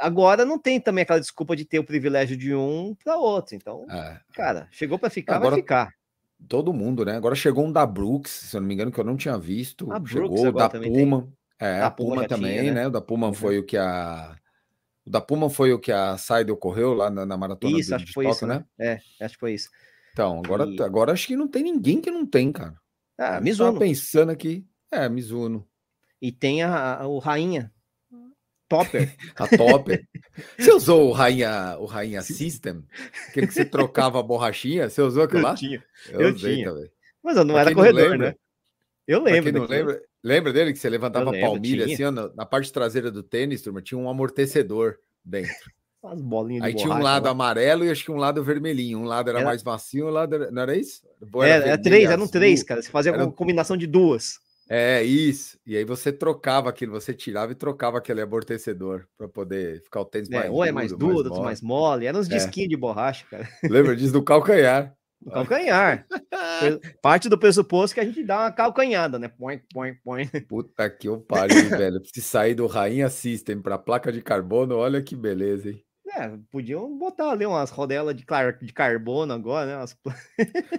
agora não tem também aquela desculpa de ter o privilégio de um para outro. Então, É, cara, chegou para ficar, Agora- vai ficar. todo mundo, né? Agora chegou um da Brooks, se eu não me engano, que eu não tinha visto. A chegou o da também tem. Puma. É, A a Puma Puma já tinha, também, né? né? O da Puma Uhum. foi o que a. O da Puma foi o que a Seidel correu lá na, na maratona Isso, do, acho de que foi Tóquio, isso, né? É, acho que foi isso. Então, agora, E- agora acho que não tem ninguém que não tem, cara. Ah, Eu tava Mizuno. pensando aqui. É, Mizuno. E tem a, a- o Rainha. Topper. A Topper. você usou o Rainha, o Rainha System? Aquele que você trocava a borrachinha? Você usou aquilo lá? tinha. Eu, eu usei tinha. também. Mas eu não Pra era quem não corredor, lembra, né? Eu lembro. não lembra, lembra dele que você levantava a palmilha tinha. assim, ó, na, na parte traseira do tênis, turma, tinha um amortecedor dentro. As bolinhas de Aí tinha um lado lá. amarelo e acho que um lado vermelhinho. Um lado era, Era- mais macio, um lado era... não era isso? Era, era vermelho três, eram três, cara. Você fazia Era- uma combinação de duas. É, isso. E aí você trocava aquilo, você tirava e trocava aquele amortecedor para poder ficar o tênis É, mais ou é mais duro, outro mole. mais mole. Eram uns É. disquinhos de borracha, cara. Lembra disso do calcanhar? No calcanhar. Parte do pressuposto que a gente dá uma calcanhada, né? Põe, põe, põe. Puta que eu pariu, velho. Se sair do Rainha System para placa de carbono, olha que beleza, hein? É, podiam botar ali umas rodelas de, clar- de carbono agora, né? Umas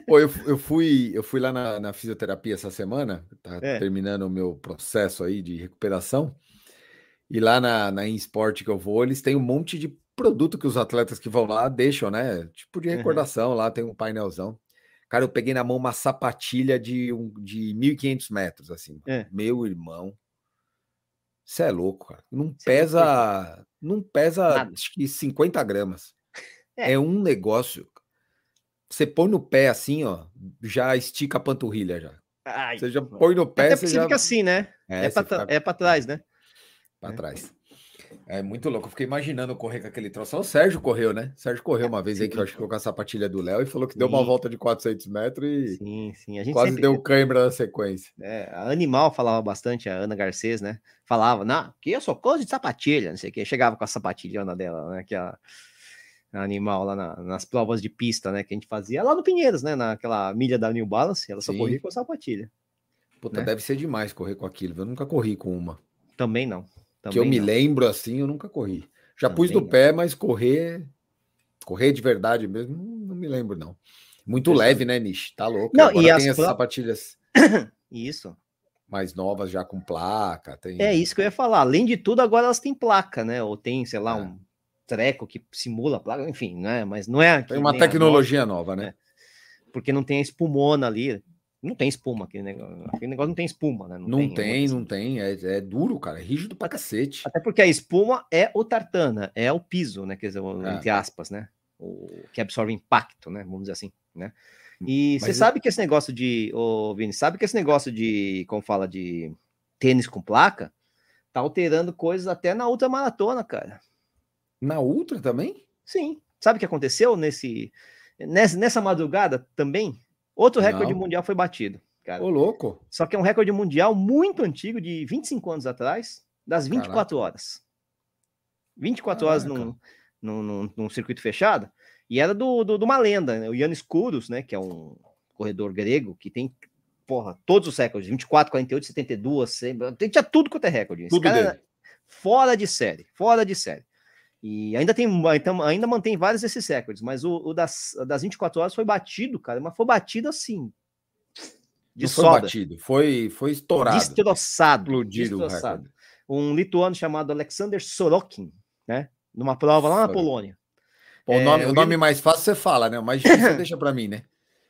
Pô, eu, eu fui, eu fui lá na, na fisioterapia essa semana, tá É. terminando o meu processo aí de recuperação. E lá na, na eSport que eu vou, eles têm um monte de produto que os atletas que vão lá deixam, né? Tipo de Uhum. recordação, lá tem um painelzão. Cara, eu peguei na mão uma sapatilha de, um, de 1.500 metros, assim. É. Meu irmão. Você é louco, cara. Não Cê é pesa, não pesa, Nada. acho que 50 gramas. É. É. um negócio. Você põe no pé assim, ó, já estica a panturrilha já. Ai, Você já põe no pé, Até você já... fica assim, né? É, É, você tra- fica- é pra trás, né? para é. trás. É muito louco. Eu fiquei imaginando correr com aquele troço. O Sérgio correu, né? O Sérgio correu uma vez aí que eu acho que com a sapatilha do Léo e falou que sim. deu uma volta de 400 metros e sim, sim. A gente quase sempre... deu câimbra na sequência. É, a Animal falava bastante, a Ana Garcês, né? Falava, não, que eu sou coisa de sapatilha, não sei o que. Chegava com a sapatilhona dela, né? Que a, a Animal lá na, nas provas de pista, né? Que a gente fazia lá no Pinheiros, né? Naquela milha da New Balance, ela só sim. corria com a sapatilha. Puta, né? deve ser demais correr com aquilo. Eu nunca corri com uma. Também não. Também que eu me lembro assim, eu nunca corri. Já Também pus no não. pé, mas correr, correr de verdade mesmo, não, me lembro, não. Muito leve, né, Nish? Tá louco. Não, Agora e tem as sapatilhas. Isso. Mais novas, já com placa. Tem... É isso que eu ia falar. Além de tudo, agora elas têm placa, né? Ou tem, sei lá, é. um treco que simula placa, enfim, né? Mas não é. Tem uma tecnologia nova, nova, né? É. Porque não tem a espumona ali. Não tem espuma aquele negócio. Aquele negócio não tem espuma, né? Não, não tem, tem não tem. É, é, duro, cara. É rígido pra cacete. Até porque a espuma é o tartana, é o piso, né? Quer dizer, é. entre aspas, né? O que absorve impacto, né? Vamos dizer assim, né? E você sabe que esse negócio de. Ô, Vini, sabe que esse negócio de. Como fala de tênis com placa, tá alterando coisas até na ultra maratona, cara. Na ultra também? Sim. Sabe o que aconteceu nesse, nessa madrugada também? Outro recorde Não. mundial foi batido. Cara. Ô, louco. Só que é um recorde mundial muito antigo, de 25 anos atrás, das 24 Caraca. horas. 24 Caraca. horas num, num, num, num, circuito fechado. E era do, do, de uma lenda, né? o Yannis Kouros, né? Que é um corredor grego que tem, porra, todos os recordes: 24, 48, 72, 100, tinha tudo quanto é recorde. Tudo dele. Fora de série, fora de série. E ainda tem, então, ainda mantém vários desses recordes, mas o, o, das, das 24 horas foi batido, cara, mas foi batido assim. De Não foi batido, foi, foi estourado. Destroçado. Explodido destroçado. Um lituano chamado Alexander Sorokin, né? Numa prova lá na Polônia. Pô, é, o nome, o nome mais fácil você fala, né? O mais difícil você deixa para mim, né?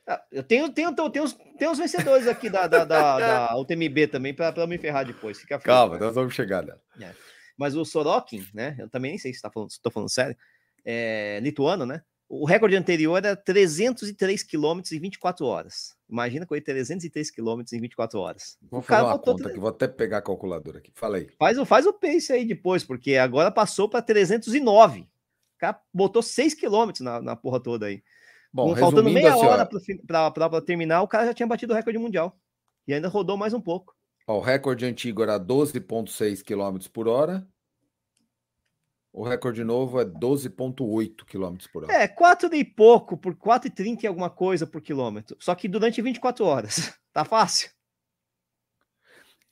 Ah, eu tenho, tenho, tenho, tenho, os, tenho os vencedores aqui da, da, da, da UTMB também para me ferrar depois. Fica Calma, nós vamos chegar nela. É. Mas o Sorokin, né? Eu também nem sei se está falando, falando sério, é, lituano, né? O recorde anterior era 303 quilômetros em 24 horas. Imagina correr 303 quilômetros em 24 horas. Vou fazer uma conta aqui, vou até pegar a calculadora aqui. Falei. Faz, faz o pace aí depois, porque agora passou para 309. O cara botou 6 quilômetros na, na porra toda aí. Bom, faltando meia assim, hora para terminar, o cara já tinha batido o recorde mundial. E ainda rodou mais um pouco. Ó, o recorde antigo era 12,6 km por hora. O recorde novo é 12,8 km por hora. É, 4 e pouco, por 4,30 e alguma coisa por quilômetro. Só que durante 24 horas. Tá fácil.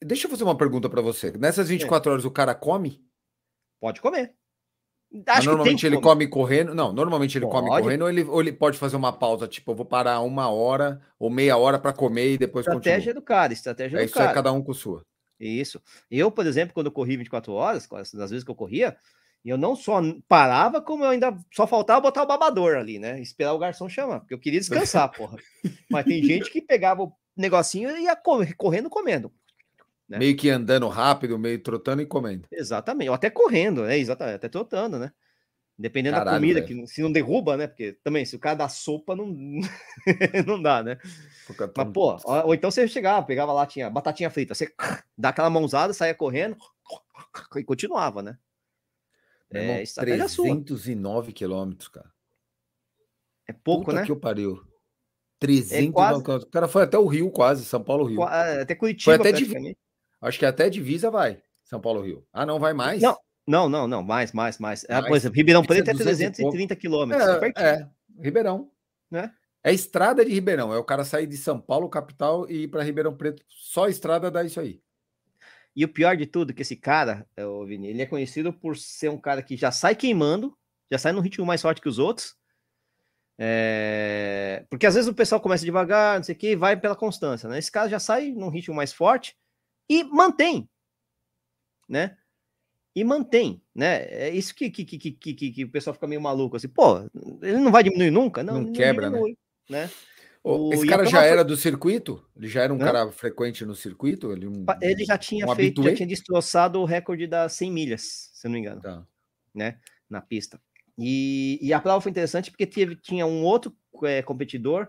Deixa eu fazer uma pergunta para você. Nessas 24 é. horas o cara come? Pode comer. Acho normalmente ele come correndo. Não, normalmente ele pode. come correndo ou ele, ou ele pode fazer uma pausa, tipo, eu vou parar uma hora ou meia hora para comer e depois Estratégia continua. do cara, estratégia é, do isso é cara. é cada um com sua. Isso. Eu, por exemplo, quando eu corri 24 horas, das vezes que eu corria, eu não só parava, como eu ainda só faltava botar o babador ali, né? Esperar o garçom chamar, porque eu queria descansar, porra. Mas tem gente que pegava o negocinho e ia correndo, comendo. Né? Meio que andando rápido, meio trotando e comendo. Exatamente, ou até correndo, né? Exatamente, até trotando, né? Dependendo Caralho, da comida, véio. que se não derruba, né? Porque também, se o cara dá sopa, não, não dá, né? Mas, pô, ou então você chegava, pegava lá, tinha batatinha frita, você dá aquela mãozada, saia correndo e continuava, né? É, irmão, 309 quilômetros, cara. É pouco, Puta né? que eu pariu. 309 é quase... quilômetros. O cara foi até o Rio, quase, São Paulo, Rio. É, até Curitiba, foi até divisa. Acho que até divisa vai, São Paulo, Rio. Ah, não, vai mais? Não, não, não, não, mais, mais, mais. mais. Ah, por exemplo, Ribeirão Preto é 330 quilômetros. É, é, Ribeirão. Né? É estrada de Ribeirão. É o cara sair de São Paulo, capital, e ir para Ribeirão Preto. Só a estrada dá isso aí. E o pior de tudo, que esse cara, é o Vini, ele é conhecido por ser um cara que já sai queimando, já sai num ritmo mais forte que os outros. É... Porque às vezes o pessoal começa devagar, não sei o que, e vai pela constância, né? Esse cara já sai num ritmo mais forte e mantém, né? e mantém, né? É isso que, que, que, que, que, o pessoal fica meio maluco assim, pô, ele não vai diminuir nunca? Não, não quebra, né? diminui, né? né? O, Esse cara já era do circuito? Ele já era um cara frequente no circuito? Ele, um, ele já tinha um feito, habitué? já tinha destroçado o recorde das 100 milhas, se eu não me engano, tá. né? Na pista. E, e a prova foi interessante porque teve, tinha um outro é, competidor.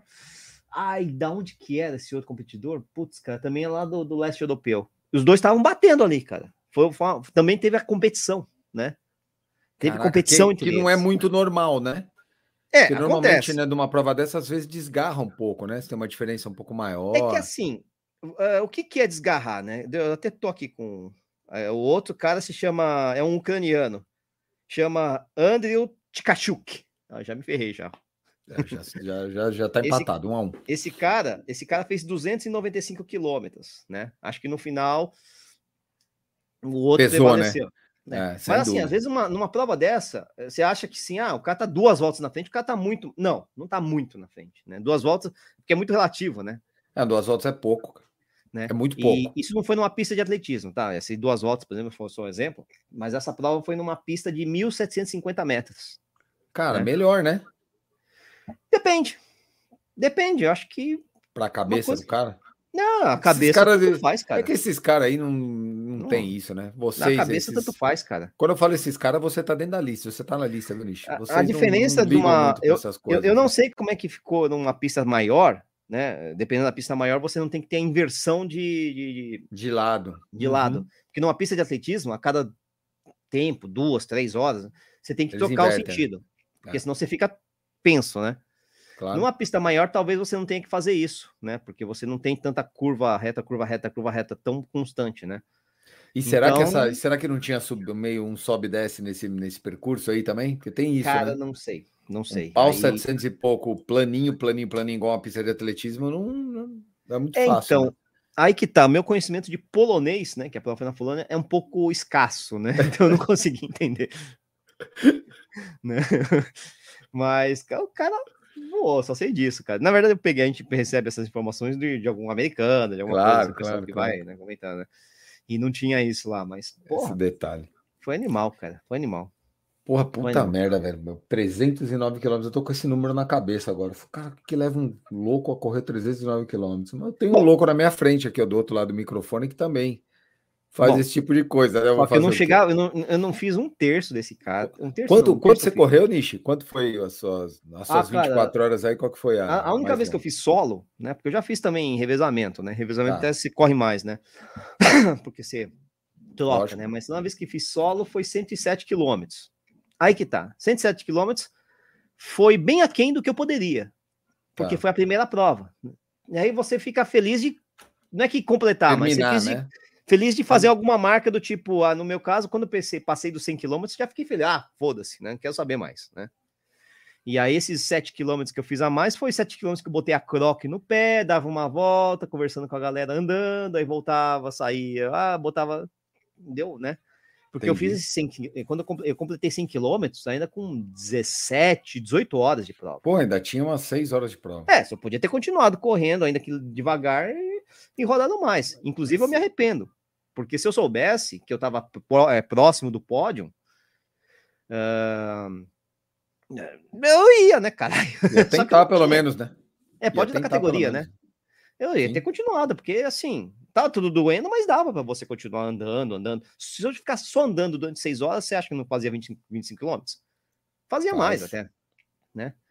Ai, da onde que era esse outro competidor? Putz, cara, também é lá do, do leste europeu. Os dois estavam batendo ali, cara foi, foi uma, também teve a competição, né? Teve Caraca, competição que, entre que não é eles. muito normal, né? É, Porque normalmente, acontece. né, de uma prova dessa, às vezes desgarra um pouco, né? Se tem uma diferença um pouco maior. É que assim, eh, o que, que é desgarrar, né? Eu até tô aqui com. eh, o outro cara se chama. É um ucraniano. Chama Andriy Tkachuk. Ah, já me ferrei já. É, já, já, já, já tá Esse- empatado, um a um. Esse cara, esse cara fez 295 quilômetros, né? Acho que no final o outro Pesou, né? prevaleceu. né? É, sem Mas assim, dúvida. às vezes uma- numa prova dessa, eh, você acha que sim, ah, o cara tá duas voltas na frente, o cara tá muito. Não, não tá muito na frente, né? Duas voltas, porque é muito relativo, né? É, duas voltas é pouco. né? É muito E pouco. isso não foi numa pista de atletismo, tá? Essas duas voltas, por exemplo, foi só um exemplo, mas essa prova foi numa pista de 1.750 metros. Cara, né? melhor, né? Depende. Depende, eu acho que. Pra cabeça coisa- do cara. Não, a cabeça caras- tanto faz, cara. É que esses caras aí não, não, Não. tem isso, né? Na Vocês. cabeça esses- tanto faz, cara. Quando eu falo esses caras, você tá dentro da lista. Você tá na lista, viu, Nish? A- a Vocês não- diferença não de uma- Eu, coisas, eu não né? sei como é que ficou numa pista maior, né? Dependendo da pista maior, você não tem que ter a inversão de, de, De lado. de Uhum. lado. Porque numa pista de atletismo, a cada tempo, duas, três horas, você tem que Eles trocar o invertem, né? sentido. Porque É. senão você fica penso, né? Claro. Numa pista maior, talvez você não tenha que fazer isso, né? Porque você não tem tanta curva reta, curva reta, curva reta tão constante, né? E será que Então- essa, será que não tinha sub, meio um sobe e desce nesse, nesse percurso aí também? Porque tem isso, Cara, né? não sei, não sei. Um pau Aí- 700 e pouco, planinho, planinho, planinho, igual uma pista de atletismo, não, não é muito É, fácil. então, né? aí que tá, meu conhecimento de polonês, né, que a prova na Polônia, é um pouco escasso, né? Então eu não consegui entender. né? Mas o cara voou, só sei disso, cara. Na verdade, eu peguei, a gente recebe essas informações de, de algum americano, de alguma Claro, coisa, pessoal claro, que claro. vai né, comentando, né? E não tinha isso lá, mas, Esse porra, detalhe. foi animal, cara, foi animal. Porra, puta merda, velho. meu, 309 quilômetros. Eu tô com esse número na cabeça agora. Cara, que leva um louco a correr 309 quilômetros? Mas eu tenho um louco na minha frente aqui, ó, do outro lado do microfone, que também faz Bom, esse tipo de coisa. né? Eu não chegava, eu não, eu não fiz um terço desse cara. Um terço Quanto, não, um quanto você fiz. correu, Nishi? Quanto foi as suas, as Ah, suas cara, 24 horas aí? Qual que foi a. A, a única vez que eu fiz solo, né? Porque eu já fiz também revezamento, né? Revezamento Tá. até se corre mais, né? Porque você troca, Lógico. né? Mas uma vez que fiz solo foi 107 quilômetros. Aí que tá. 107 quilômetros foi bem aquém do que eu poderia. Porque Tá. foi a primeira prova. E aí você fica feliz de. Não é que completar, Terminar, mas você fez de- né? Feliz de fazer alguma marca do tipo, ah, no meu caso, quando eu pensei, passei dos 100 km, já fiquei feliz. Ah, foda-se, né? Não quero saber mais, né? E aí, esses 7 km que eu fiz a mais, foi 7 km que eu botei a croque no pé, dava uma volta, conversando com a galera andando, aí voltava, saía, ah, botava. Deu, né? Porque eu fiz Entendi. esses 100, qui- quando eu comple- eu completei 100 km, ainda com 17, 18 horas de prova. Pô, ainda tinha umas 6 horas de prova. É, só podia ter continuado correndo, ainda que devagar e, e rodando mais. Inclusive, eu me arrependo. Porque se eu soubesse que eu estava próximo do pódio, ah, eu ia, né, caralho? Ia eu tentar, pelo menos, né? É, pode da categoria, né? Eu ia Sim. ter continuado, porque assim, tá tudo doendo, mas dava para você continuar andando, andando. Se eu ficar só andando durante seis horas, você acha que não fazia 20, 25 quilômetros? Fazia mais Faz. até.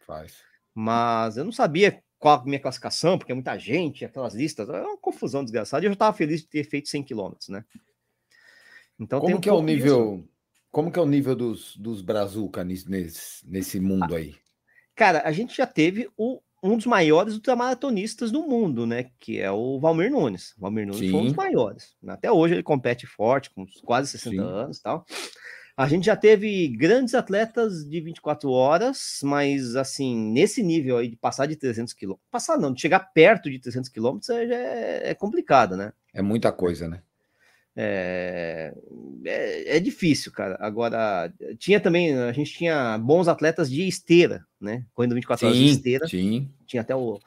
Faz. Mas eu não sabia qual a minha classificação, porque é muita gente, aquelas listas, é uma confusão desgraçada. E eu já estava feliz de ter feito 100 km, né? Então tem Como um que é o pouco disso. nível. Como que é o nível dos, dos Brazuca nesse, nesse, mundo aí? Cara, a gente já teve o- um dos maiores ultramaratonistas do mundo, né? Que é o Valmir Nunes. O Valmir Nunes foi um dos Sim. maiores. Até hoje ele compete forte, com quase 60 Sim. anos e tal. A gente já teve grandes atletas de 24 horas, mas assim, nesse nível aí de passar de 300 quilômetros, passar não, de chegar perto de 300 quilômetros é, é, é complicado, né? É muita coisa, né? É, é, é difícil, cara. Agora, tinha também, a gente tinha bons atletas de esteira, né? Correndo 24 horas de esteira. sim. Tinha até o,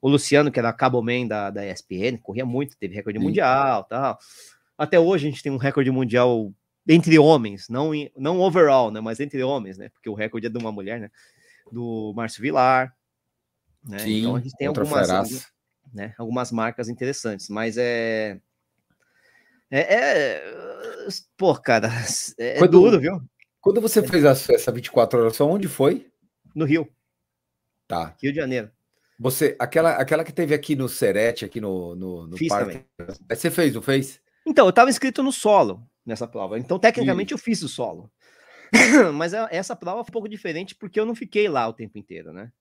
o Luciano, que era cabo man da, da ESPN, corria muito, teve recorde Sim. mundial tal. Até hoje a gente tem um recorde mundial entre homens, não, não overall, né? Mas entre homens, né? Porque o recorde é de uma mulher, né? Do Márcio Vilar. Né? Sim, então a gente tem algumas, né, algumas marcas interessantes, mas é. É. é pô, cara, é, Quando- duro, viu? Quando você fez essa, essa 24 horas, só onde foi? No Rio, Tá. Rio de Janeiro. Você, aquela, aquela que teve aqui no Serete, aqui no, no, no Fiz parque. Aí Você fez, não fez? Então, eu tava inscrito no solo. Nessa prova. Então, tecnicamente, eu fiz o solo. Mas essa prova foi um pouco diferente porque eu não fiquei lá o tempo inteiro, né?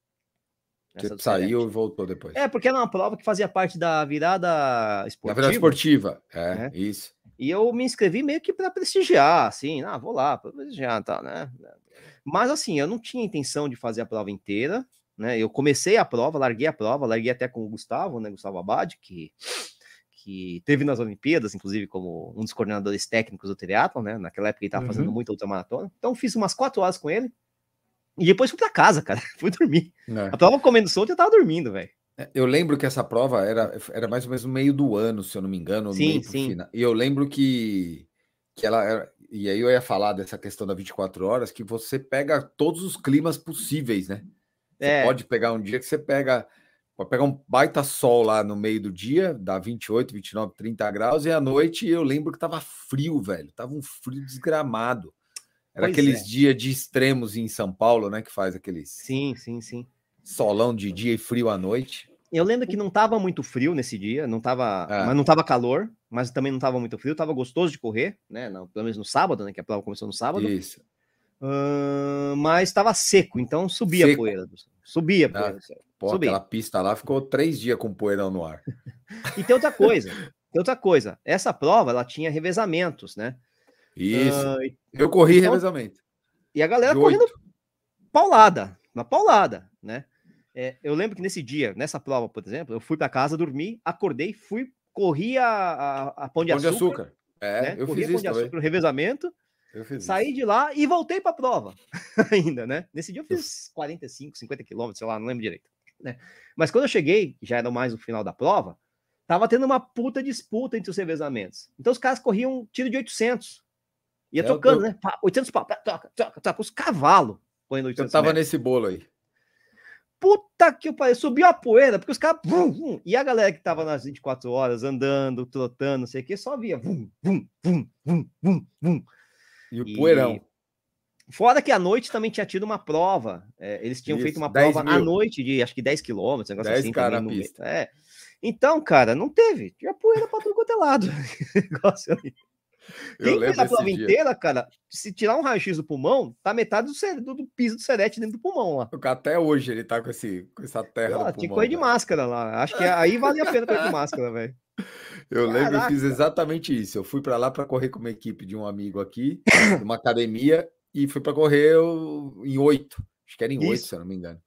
Você saiu e voltou depois. É, porque era uma prova que fazia parte da virada esportiva. Da virada esportiva, é, né? isso. E eu me inscrevi meio que para prestigiar, assim, ah, vou lá, para prestigiar, tá, né? Mas assim, eu não tinha intenção de fazer a prova inteira, né? Eu comecei a prova, larguei a prova, larguei até com o Gustavo, né? Gustavo Abad, que, que teve nas Olimpíadas, inclusive, como um dos coordenadores técnicos do triatlo, né? Naquela época ele estava uhum. fazendo muita ultramaratona. Então fiz umas quatro horas com ele. E depois fui para casa, cara. fui dormir. É. A prova comendo solto eu tava dormindo, velho. É, eu lembro que essa prova era, era mais ou menos no meio do ano, se eu não me engano. Sim, sim. Final. E eu lembro que, que ela era, e aí eu ia falar dessa questão da 24 horas, que você pega todos os climas possíveis, né? Você é. pode pegar um dia que você pega, pode pegar um baita sol lá no meio do dia, dá 28, 29, 30 graus, e à noite eu lembro que tava frio, velho. Tava um frio desgramado. Era pois aqueles é. dias de extremos em São Paulo, né? Que faz aqueles. Sim, sim, sim. Solão de dia e frio à noite. Eu lembro que não tava muito frio nesse dia, não tava, é. mas não tava calor, mas também não tava muito frio, tava gostoso de correr, né? Não, pelo menos no sábado, né? Que a prova começou no sábado. Isso. Uh, mas estava seco, então subia seco. a poeira. Subia a poeira. Pô, subia. aquela pista lá ficou três dias com poeirão no ar. e tem outra coisa, tem outra coisa. Essa prova, ela tinha revezamentos, né? Isso. Uh, Eu corri então, revezamento. E a galera correndo paulada, uma paulada, né? É, eu lembro que nesse dia, nessa prova, por exemplo, eu fui para casa, dormi, acordei, fui, corri a, a, a Pão de Pão Açúcar. De açúcar. É, né? eu corri fiz Pão de Açúcar, revezamento. Saí isso. de lá e voltei para a prova ainda, né? Nesse dia eu fiz 45, 50 quilômetros, sei lá, não lembro direito. Né? Mas quando eu cheguei, já era mais o final da prova, tava tendo uma puta disputa entre os revezamentos. Então os caras corriam tiro de 800. Ia é, tocando, né? 800 pau, toca, toca, toca. Os cavalos correndo 800 Eu tava metros. nesse bolo aí. Puta que pariu, subiu a poeira, porque os caras. Vum, vum, e a galera que tava nas 24 horas andando, trotando, não sei o que, só via. Vum, vum, vum, vum, vum, vum. E o poeirão. Fora que à noite também tinha tido uma prova. É, eles tinham Isso, feito uma prova mil. à noite de acho que 10 quilômetros, negócio 10 assim. Cara também, pista. É. Então, cara, não teve. Tinha poeira pra tudo quanto é lado. negócio ali. Quem fez a prova dia. inteira, cara, se tirar um raio-x do pulmão, tá metade do, do, do, piso do serete dentro do pulmão lá. Até hoje ele tá com, esse, com essa terra. Ah, tinha que de máscara lá. Acho que aí vale a pena correr de máscara, velho. Eu Caraca. lembro, eu fiz exatamente isso. Eu fui para lá para correr com uma equipe de um amigo aqui, uma academia, e fui para correr em oito. Acho que era em oito, se eu não me engano.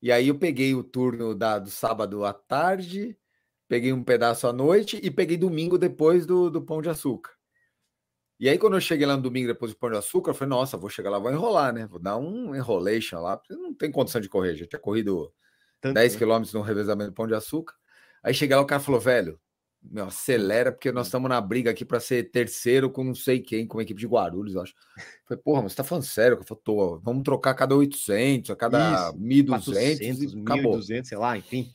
E aí eu peguei o turno da, do sábado à tarde, peguei um pedaço à noite e peguei domingo depois do, do Pão de Açúcar. E aí, quando eu cheguei lá no domingo depois do Pão de Açúcar, eu falei, nossa, vou chegar lá, vou enrolar, né? Vou dar um enrolation lá, porque não tem condição de correr. Já tinha corrido Tanto 10 né? quilômetros no revezamento do Pão de Açúcar. Aí cheguei lá, o cara falou, velho, meu, acelera, porque nós estamos na briga aqui para ser terceiro com não sei quem, com a equipe de Guarulhos, eu acho. Eu falei, porra, mas você tá falando sério? Eu falei, tô, vamos trocar a cada 800, a cada Isso, 1.200, 1.200, sei lá, enfim.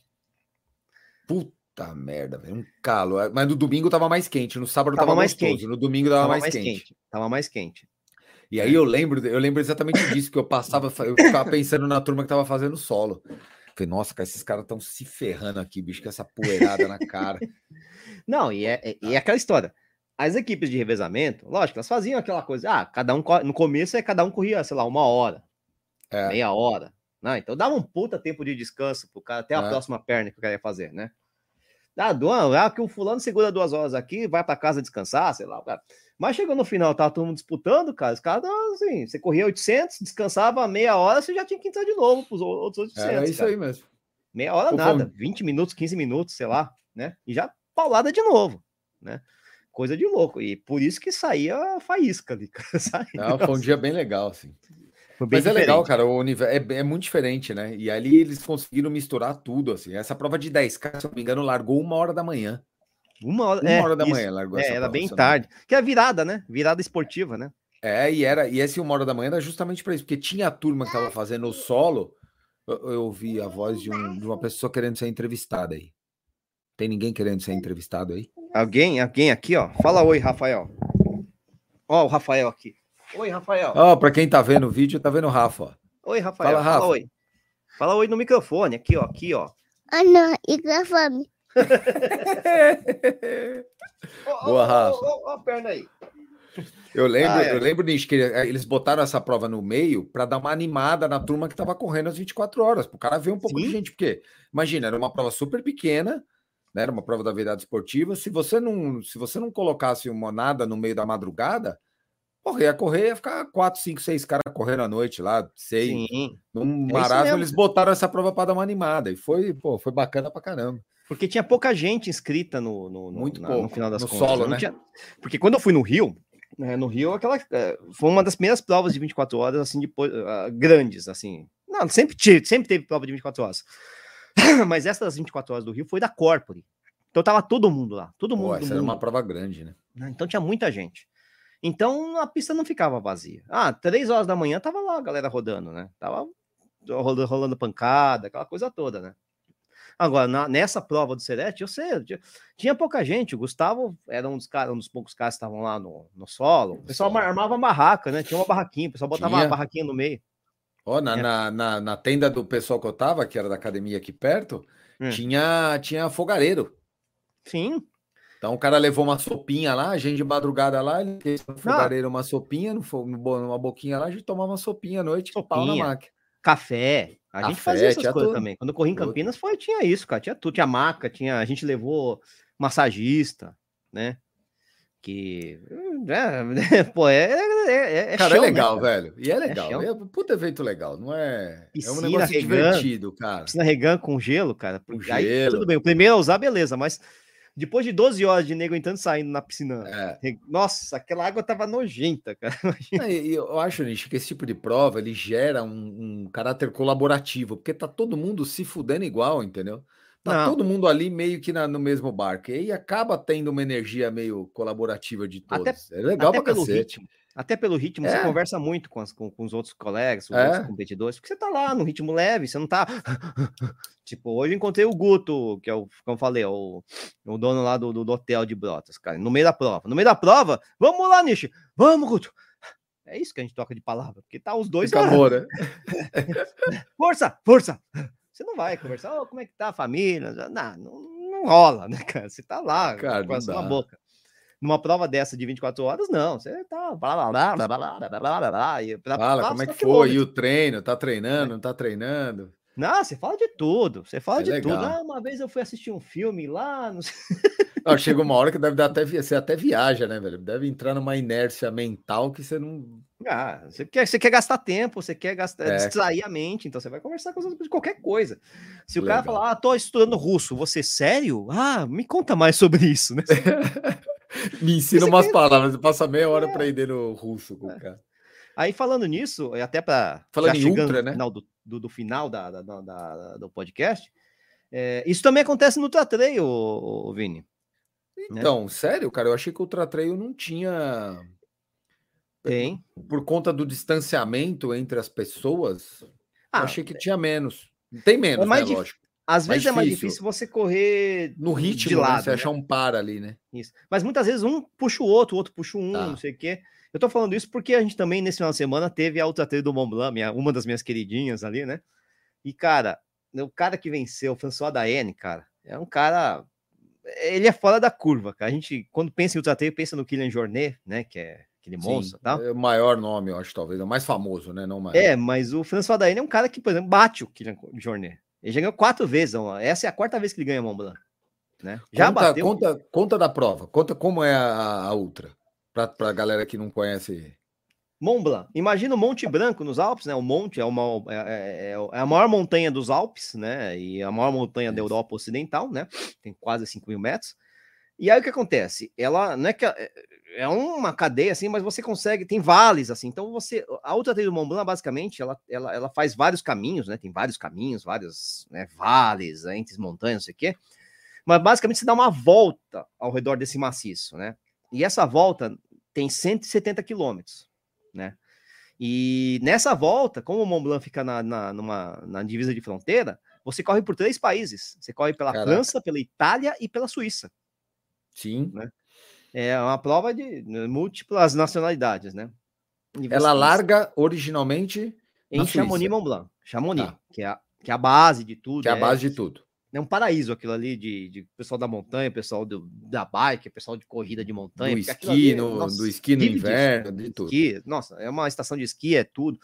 Puta merda, velho. Um calo. É, mas no domingo tava mais quente, no sábado tava, tava mais gostoso, quente. No domingo tava, tava mais, mais quente. quente. Tava mais quente. E aí eu lembro, eu lembro exatamente disso que eu passava, eu ficava pensando na turma que tava fazendo solo. Falei, nossa, cara, esses caras estão se ferrando aqui, bicho, com essa poeirada na cara. Não, e é, é, e é aquela história. As equipes de revezamento, lógico, elas faziam aquela coisa, ah, cada um no começo é cada um corria, sei lá, uma hora, é. meia hora. Né? Então dava um puta tempo de descanso pro cara até a é. próxima perna que o cara ia fazer, né? Ah, duas, ah, que o fulano segura duas horas aqui, vai para casa descansar, sei lá, cara. Mas chegou no final, tava todo mundo disputando, cara. Os caras, assim, você corria 800, descansava meia hora, você já tinha que entrar de novo pros outros 800. É, isso cara. aí mesmo. Meia hora nada, 20 minutos, 15 minutos, sei lá, né? E já paulada de novo, né? Coisa de louco. E por isso que saía faísca ali, cara. Saía, Não, foi um dia bem legal, assim. Mas é legal, cara, o universo é, é, muito diferente, né? E ali eles conseguiram misturar tudo, assim. Essa prova de 10K, se eu não me engano, largou uma hora da manhã. Uma hora, uma é, hora da isso, manhã largou é, essa era prova, bem tarde. Que é virada, né? Virada esportiva, né? É, e era, e esse uma hora da manhã era justamente para isso, porque tinha a turma que tava fazendo o solo. Eu, eu ouvi a voz de, um, de uma pessoa querendo ser entrevistada aí. Tem ninguém querendo ser entrevistado aí? Alguém, alguém aqui, ó. Fala oi, Rafael. Ó, o Rafael aqui. Oi, Rafael. Ó, oh, para quem tá vendo o vídeo, tá vendo o Rafa. Ó. Oi, Rafael. Fala, Rafa. Fala oi. Fala oi no microfone, aqui, ó, aqui, ó. Ah, não, microfone. Boa, Rafa. Ó, a perna aí. Eu lembro, ah, é. eu lembro nisso que eh, eles botaram essa prova no meio para dar uma animada na turma que estava correndo às 24 horas, para o cara ver um pouco Sim. de gente, porque imagina, era uma prova super pequena, né? Era uma prova da verdade esportiva. Se você não, se você não colocasse uma nada no meio da madrugada, porra, ia correr, ia ficar quatro, cinco, seis caras correndo à noite lá. Sim. Num é marasmo, eles botaram essa prova para dar uma animada. E foi, pô, foi bacana pra caramba. Porque tinha pouca gente inscrita no, no, Muito na, pouco, no final das no contas. Solo, né? Tinha... Porque quando eu fui no Rio, né, no Rio, aquela é, foi uma das primeiras provas de 24 horas, assim, depois, uh, grandes, assim. Não, sempre, sempre teve prova de 24 horas. Mas essa das 24 horas do Rio foi da Corpore. Então tava todo mundo lá, todo mundo. Pô, essa mundo. era uma prova grande, né? Então tinha muita gente. Então a pista não ficava vazia. Ah, três horas da manhã tava lá a galera rodando, né? Tava rolando, rolando pancada, aquela coisa toda, né? Agora, na, nessa prova do Serete, eu sei, tinha, tinha, pouca gente. O Gustavo era um dos, cara, um dos poucos caras que estavam lá no, no solo. O pessoal armava uma barraca, né? Tinha uma barraquinha, o pessoal botava tinha. uma barraquinha no meio. Ó, na, é. na, na, na, tenda do pessoal que eu tava, que era da academia aqui perto, hum. tinha, tinha fogareiro. Sim. Então o cara levou uma sopinha lá, a gente de madrugada lá, ele fez no fogareiro uma sopinha, no, numa boquinha lá, a gente tomava uma sopinha à noite, sopinha, pau na máquina. Café. A Café, gente fazia essas coisas tudo. também. Quando eu corri em Campinas, foi, tinha isso, cara. Tinha tudo, tinha maca, tinha, a gente levou massagista, né? Que. É, pô, é, é, é Cara, é show, é legal, né, cara? velho. E é, é legal. É, é puta evento legal, não é? Piscina, é um negócio regando, divertido, cara. Piscina regando com gelo, cara. Com aí, gelo. Tudo bem, o primeiro a usar, beleza, mas depois de 12 horas de nego entrando saindo na piscina, é. nossa, aquela água tava nojenta, cara. Eu acho, Nish, que esse tipo de prova ele gera um, um, caráter colaborativo, porque tá todo mundo se fudendo igual, entendeu? Tá Não. todo mundo ali meio que na, no mesmo barco. E aí acaba tendo uma energia meio colaborativa de todos. Até, é legal até pra cacete. Ritmo. Até pelo ritmo, é. você conversa muito com, as, com, com, os outros colegas, com os é. outros competidores, porque você tá lá no ritmo leve, você não tá. tipo, hoje eu encontrei o Guto, que é o, como eu falei, o, o dono lá do, do, hotel de Brotas, cara, no meio da prova. No meio da prova, vamos lá, Nishi, vamos, Guto. É isso que a gente toca de palavra, porque tá os dois. Amor, né? força, força! Você não vai conversar, oh, como é que tá a família? Não, não, não rola, né, cara? Você tá lá, cara, com a boca numa prova dessa de 24 horas, não. Você tá. Blá, blá, blá, blá, blá, blá, blá, e pra, Fala, como é que foi? E o treino? Tá treinando? Não tá treinando? Não, você fala de tudo. Você fala é de legal. tudo. Ah, uma vez eu fui assistir um filme lá. Não sei. Não, chega uma hora que deve dar até você até viaja, né, velho? Deve entrar numa inércia mental que você não. Ah, você quer, você quer gastar tempo, você quer gastar, é. distrair a mente, então você vai conversar com de qualquer coisa. Se o Legal. cara falar, ah, tô estudando russo, você sério? Ah, me conta mais sobre isso, né? Me ensina umas quer... palavras, passa meia hora é. aprender no russo com o é. cara. Aí falando nisso, até para falando em ultra, né? Final do, do, do, final da, da, da, do podcast, é, isso também acontece no Tratrail, o, Vini. Né? Então, né? sério, cara, eu achei que o Tratrail não tinha. Tem. Por conta do distanciamento entre as pessoas, ah, eu achei que tinha menos. Tem menos, é mais né, lógico. Às vezes é mais difícil você correr no ritmo, de lado, né? você né? achar um par ali, né? Isso. Mas muitas vezes um puxa o outro, o outro puxa um, tá. não sei o quê. Eu tô falando isso porque a gente também, nesse final de semana, teve a Ultra Trail do Mont Blanc, minha, uma das minhas queridinhas ali, né? E, cara, o cara que venceu, o François Daene, cara, é um cara. Ele é fora da curva, cara. A gente, quando pensa em Ultra Trail, pensa no Kylian Jornet, né? Que é aquele monstro Sim, tal. É o maior nome, eu acho, talvez. É o mais famoso, né? Não mais. É, mas o François Daene é um cara que, por exemplo, bate o Kylian Jornet. Ele já ganhou quatro vezes. Essa é a quarta vez que ele ganha Mont Blanc. Né? Já conta, bateu. Conta, conta da prova. Conta como é a, a Ultra. Para a galera que não conhece. Mont Blanc. Imagina o Monte Branco nos Alpes, né? O monte é, uma, é, é, é, a maior montanha dos Alpes, né? E a maior montanha da Europa Ocidental, né? Tem quase 5 mil metros. E aí o que acontece? Ela não é que é uma cadeia assim, mas você consegue, tem vales assim. Então você, a Ultra Trail do Mont Blanc basicamente, ela, ela, ela faz vários caminhos, né? Tem vários caminhos, vários né, vales né, entre montanhas, não sei o quê. Mas basicamente você dá uma volta ao redor desse maciço, né? E essa volta tem 170 quilômetros, né? E nessa volta, como o Mont Blanc fica na, na, numa, na divisa de fronteira, você corre por três países. Você corre pela Caraca. França, pela Itália e pela Suíça. Sim. Né? É uma prova de múltiplas nacionalidades, né? Ela larga originalmente em Chamonix Mont Blanc. Chamonix, tá. que, é a, que é a base de tudo. Que é a base é, de tudo. é um paraíso aquilo ali de, de pessoal da montanha, pessoal do, da bike, pessoal de corrida de montanha. Do esqui, ali, no, nossa, do esqui no inverno, de tudo. Esqui, nossa, é uma estação de esqui, é tudo.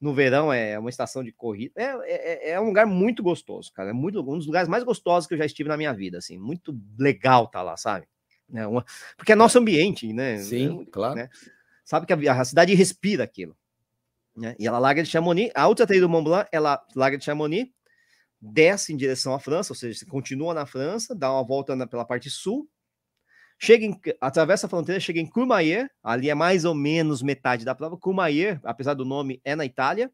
No verão é uma estação de corrida. É, é, é um lugar muito gostoso, cara. É muito, um dos lugares mais gostosos que eu já estive na minha vida, assim. Muito legal tá lá, sabe? É uma, porque é nosso ambiente, né? Sim, é, claro. Né? Sabe que a, a, cidade respira aquilo. Né? E ela larga de Chamonix. A outra trilha do Mont Blanc, ela larga de Chamonix desce em direção à França, ou seja, você continua na França, dá uma volta na, pela parte sul, chega em, atravessa a fronteira, chega em Courmayeur, ali é mais ou menos metade da prova. Courmayeur, apesar do nome, é na Itália.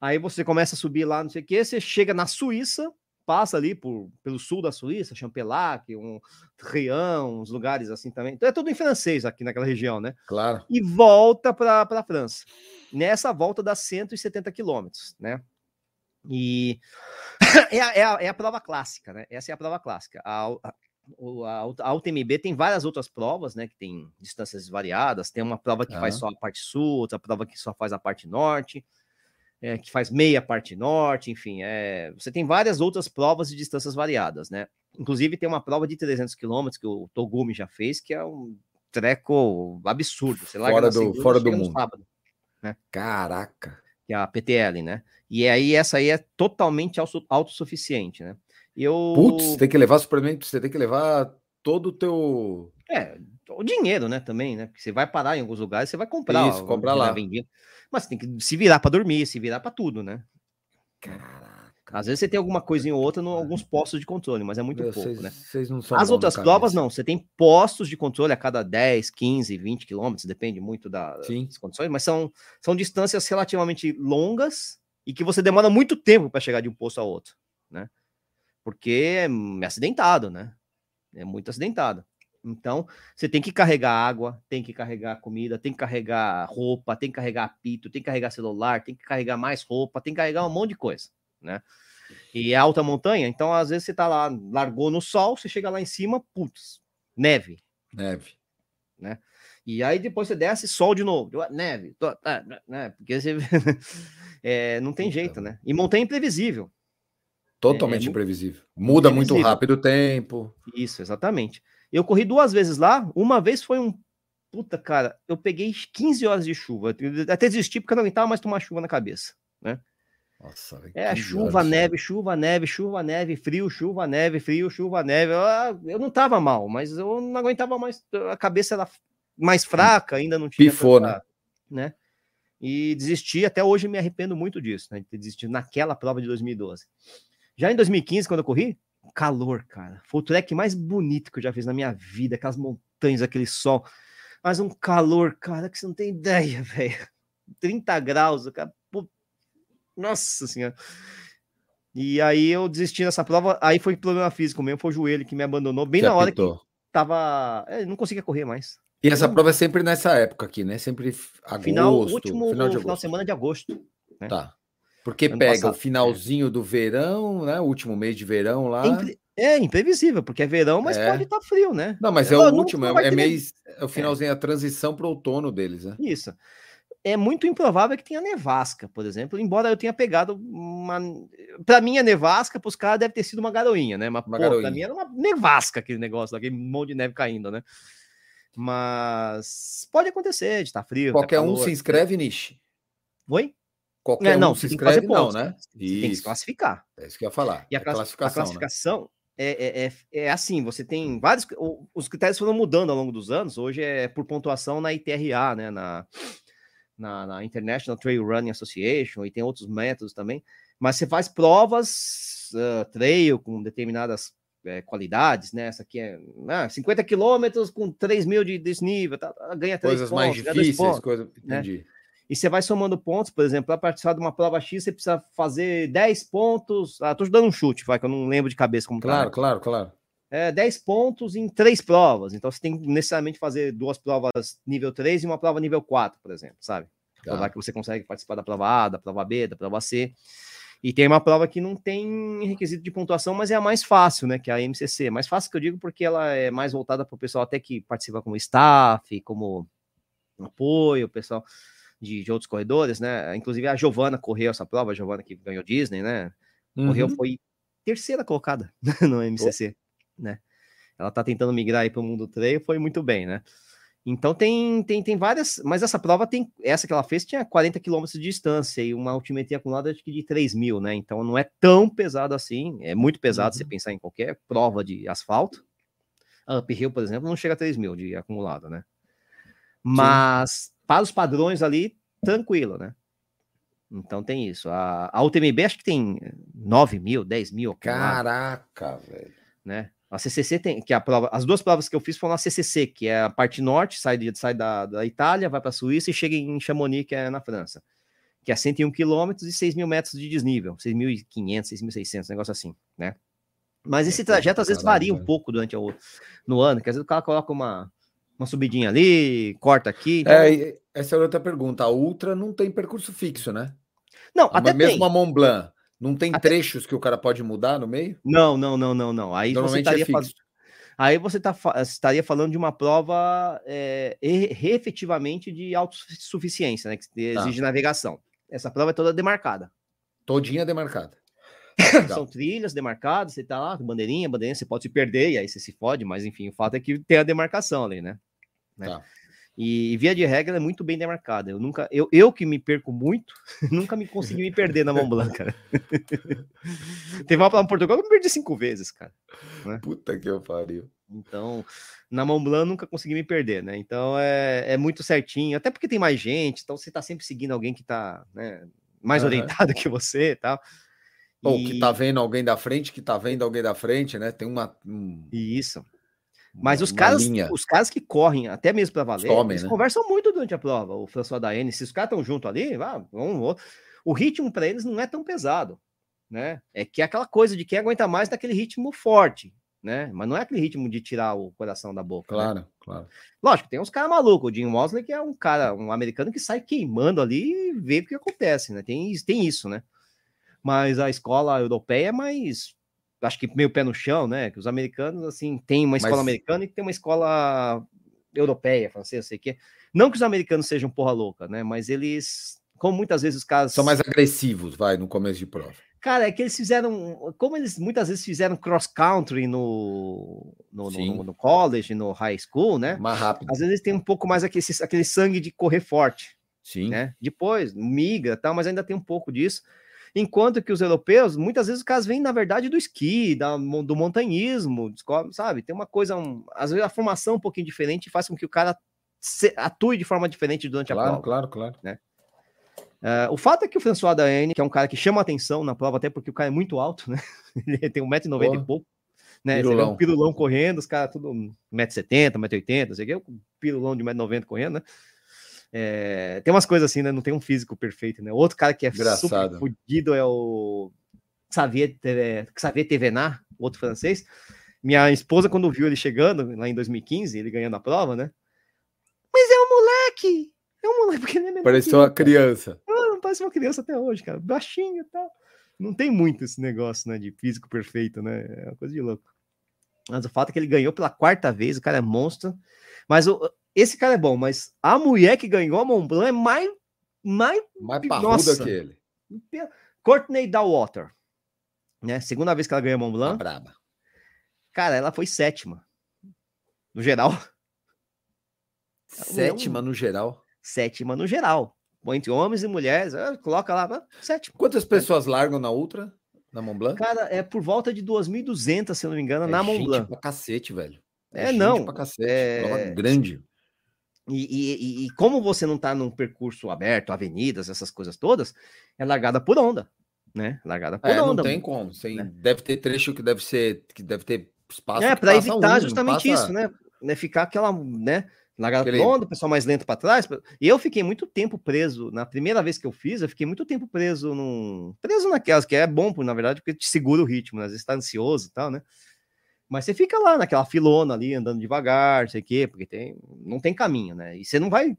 Aí você começa a subir lá, não sei o que, você chega na Suíça, passa ali por, pelo sul da Suíça, Champelac, um Rian, uns lugares assim também. Então é tudo em francês aqui naquela região, né? Claro. E volta para a França. Nessa volta dá 170 quilômetros, né? E é, a, é, a, é, a, prova clássica, né? Essa é a prova clássica. A, a, a, UTMB tem várias outras provas, né? Que tem distâncias variadas. Tem uma prova que ah. faz só a parte sul, outra prova que só faz a parte norte, é, que faz meia parte norte, enfim. É, você tem várias outras provas de distâncias variadas, né? Inclusive tem uma prova de 300 quilômetros que o Togumi já fez, que é um treco absurdo. Você fora do, segunda, fora do mundo. Sábado, né? Caraca! Que é a PTL, né? E aí essa aí é totalmente autossuficiente, né? Eu... Putz, tem que levar suplemento, você tem que levar todo o teu... É, o dinheiro, né, também, né? Porque você vai parar em alguns lugares, você vai comprar. Isso, comprar lá. Vendido. Mas você tem que se virar para dormir, se virar para tudo, né? Caraca. Às vezes você tem alguma coisinha ou outra em alguns postos de controle, mas é muito Meu, pouco, cês, né? Cês não são As outras provas, não. Você tem postos de controle a cada 10, 15, 20 quilômetros, depende muito da, das condições, mas são, são distâncias relativamente longas e que você demora muito tempo para chegar de um posto a outro, né? Porque é acidentado, né? É muito acidentado. Então, você tem que carregar água, tem que carregar comida, tem que carregar roupa, tem que carregar apito, tem que carregar celular, tem que carregar mais roupa, tem que carregar um monte de coisa, né? E é alta montanha, então às vezes você tá lá, largou no sol, você chega lá em cima, putz, neve. Neve. Né? E aí depois você desce, sol de novo, neve, né? Porque você é, não tem jeito, né? E montanha é imprevisível. Totalmente é, é imprevisível. Muda imprevisível. muito rápido o tempo. Isso, exatamente. Eu corri duas vezes lá, uma vez foi um. Puta, cara, eu peguei 15 horas de chuva. Até desisti porque eu não aguentava mais tomar chuva na cabeça, né? Nossa, é chuva, horas, neve, chuva, neve, chuva, neve, frio, chuva, neve, frio, chuva, neve. Eu, eu não tava mal, mas eu não aguentava mais. A cabeça era mais fraca, ainda não tinha. Pifou, né? né? E desisti, até hoje me arrependo muito disso, né? De ter desistido naquela prova de 2012. Já em 2015, quando eu corri, calor, cara. Foi o trek mais bonito que eu já fiz na minha vida, aquelas montanhas, aquele sol. Mas um calor, cara, que você não tem ideia, velho. 30 graus, cara. Pô, nossa senhora. E aí eu desisti dessa prova, aí foi problema físico mesmo, foi o joelho que me abandonou bem na hora que tava. É, não conseguia correr mais. E essa prova é sempre nessa época aqui, né? Sempre agosto, final, último final de, final de semana de agosto. Né? Tá. Porque ano pega passado. o finalzinho é. do verão, né? O último mês de verão lá. É, imprevisível, porque é verão, mas é. pode estar tá frio, né? Não, mas é, o último, é, é mês, é o finalzinho, a transição para o outono deles, né? Isso. É muito improvável que tenha nevasca, por exemplo, embora eu tenha pegado uma. Para mim, a nevasca, para os caras, deve ter sido uma garoinha, né? Mas, uma pô, para mim era uma nevasca aquele negócio, aquele monte de neve caindo, né? Mas pode acontecer de estar tá frio. Qualquer um se inscreve, Nishi. Oi? Qualquer é, não, um se inscreve, não, né? Isso. Tem que se classificar. É isso que eu ia falar. E a, é classificação, a classificação né? é, é, é, assim: você tem vários. Os critérios foram mudando ao longo dos anos. Hoje é por pontuação na ITRA, né? Na, na, na International Trail Running Association, e tem outros métodos também. Mas você faz provas uh, trail com determinadas é, qualidades, né? Essa aqui é ah, 50 quilômetros com 3 mil de desnível, tá, ganha 3 Coisas pontos, mais difíceis, pontos, coisa... Né? E você vai somando pontos, por exemplo, para participar de uma prova X, você precisa fazer 10 pontos. Ah, tô dando um chute, vai, que eu não lembro de cabeça como Claro, tá, claro, claro. É, 10 pontos em três provas. Então você tem que necessariamente fazer duas provas nível 3 e uma prova nível 4, por exemplo, sabe? Tá. Provar que você consegue participar da prova A, da prova B, da prova C. E tem uma prova que não tem requisito de pontuação, mas é a mais fácil, né? Que é a MCC. Mais fácil que eu digo porque ela é mais voltada para o pessoal até que participa como staff, como apoio, o pessoal de, de, outros corredores, né? Inclusive a Giovana correu essa prova, a Giovana que ganhou Disney, né? Correu, uhum. foi terceira colocada no MCC, oh. né? Ela tá tentando migrar aí para o mundo trail, foi muito bem, né? Então tem, tem, tem várias, mas essa prova tem, essa que ela fez tinha 40 km de distância e uma altimetria acumulada acho que de 3 mil, né? Então não é tão pesado assim, é muito pesado uhum. você pensar em qualquer prova de asfalto. A Uphill, por exemplo, não chega a 3 mil de acumulado, né? Mas Sim. Para os padrões ali, tranquilo, né? Então tem isso. A, a UTMB acho que tem 9 mil, 10 mil. Caraca, velho. Né? A CCC tem, que é a prova, as duas provas que eu fiz foram na CCC, que é a parte norte, sai, de, sai da, da Itália, vai para a Suíça e chega em Chamonix, que é na França, que é 101 quilômetros e 6 mil metros de desnível, 6.500, 6.600, negócio assim, né? Mas esse trajeto às vezes varia um pouco durante o no ano, que às vezes o cara coloca uma, uma subidinha ali, corta aqui. Então... É, essa é outra pergunta. A Ultra não tem percurso fixo, né? Não, até mesmo tem. a Mont Blanc. Não tem Até... trechos que o cara pode mudar no meio? Não, não, não, não, não. Aí você é estaria é faz... Aí você tá, estaria falando de uma prova é, efetivamente de autossuficiência, né? Que tá. exige tá. navegação. Essa prova é toda demarcada. Todinha demarcada. São trilhas demarcadas, você tá lá, bandeirinha, bandeirinha, você pode se perder, e aí você se fode, mas enfim, o fato é que tem a demarcação ali, né? né? Tá. E via de regra é muito bem demarcada. Eu nunca, eu, eu que me perco muito, nunca me consegui me perder na Mont Blanc, cara. Teve uma prova em Portugal que eu me perdi cinco vezes, cara. Né? Puta que eu pariu. Então, na Mont Blanc nunca consegui me perder, né? Então é, é muito certinho, até porque tem mais gente, então você tá sempre seguindo alguém que tá né, mais uhum. orientado que você e tal. Ou e... que tá vendo alguém da frente, que tá vendo alguém da frente, né? Tem uma. Um... Isso. Mas os caras, os caras que correm, até mesmo para valer, eles né? conversam muito durante a prova. O François Daene, se os caras estão junto ali, vá, vamos, o ritmo para eles não é tão pesado, né? É que é aquela coisa de quem aguenta mais daquele ritmo forte, né? Mas não é aquele ritmo de tirar o coração da boca. Né? Claro, né? claro. Lógico, tem uns caras malucos. O Jim Mosley, que é um cara, um americano que sai queimando ali e vê o que acontece, né? Tem, tem isso, né? Mas a escola europeia é mais acho que meio pé no chão, né? Que os americanos, assim, tem uma escola Mas... americana e tem uma escola europeia, francesa, sei que. Não que os americanos sejam porra louca, né? Mas eles, como muitas vezes os caras. São mais agressivos, vai, no começo de prova. Cara, é que eles fizeram. Como eles muitas vezes fizeram cross-country no, no, no, no, college, no high school, né? Mais rápido. Às vezes têm um pouco mais aquele, aquele sangue de correr forte. Sim. Né? Depois, migra tal, mas ainda tem um pouco disso. Enquanto que os europeus, muitas vezes os caras vêm, na verdade, do esqui, da, do montanhismo, sabe? Tem uma coisa, um, às vezes a formação um pouquinho diferente faz com que o cara atue de forma diferente durante claro, a prova. Claro, claro, né? Uh, o fato é que o François Daene, que é um cara que chama atenção na prova, até porque o cara é muito alto, né? Ele tem 1,90m e pouco. Né? Pirulão. Você vê um pirulão correndo, os caras tudo 1,70m, 1,80m, sei que, um pirulão de 1,90m correndo, né? É, tem umas coisas assim, né? Não tem um físico perfeito, né? Outro cara que é Engraçado. super fodido é o Xavier, Xavier Tevenard, outro francês. Minha esposa, quando viu ele chegando, lá em 2015, ele ganhando a prova, né? Mas é um moleque! É um moleque, porque ele é Pareceu uma criança. Não, não parece uma criança até hoje, cara. Baixinho e tal. Não tem muito esse negócio, né? De físico perfeito, né? É uma coisa de louco. Mas o fato é que ele ganhou pela quarta vez, o cara é monstro. Mas o, esse cara é bom, mas a mulher que ganhou a Mont Blanc é mais. Mais, mais parruda que ele. Courtney Dallwater. Né? Segunda vez que ela ganhou a Mont Blanc. Tá braba. Cara, ela foi sétima. No geral. Sétima no geral? Sétima no geral. Entre homens e mulheres, ah, coloca lá, sétima. Quantas pessoas largam na Ultra, na Mont Blanc? Cara, é por volta de 2.200, se não me engano, é na Mont Blanc. Pra cacete, velho. É, é não. Pra cacete. É... grande. E, e, e, como você não está num percurso aberto, avenidas, essas coisas todas, é largada por onda, né? Largada por é, onda. Não tem como. Sem, né? Deve ter trecho que deve ser, que deve ter espaço. É, para evitar um, justamente passa... isso, né? né? Ficar aquela, né? Largada Aquele... por onda, o pessoal mais lento para trás. E eu fiquei muito tempo preso. Na primeira vez que eu fiz, eu fiquei muito tempo preso num. Preso naquelas, que é bom, na verdade, porque te segura o ritmo, né? às vezes está ansioso e tal, né? Mas você fica lá naquela filona ali, andando devagar, sei o quê, porque tem, não tem caminho, né? E você não vai.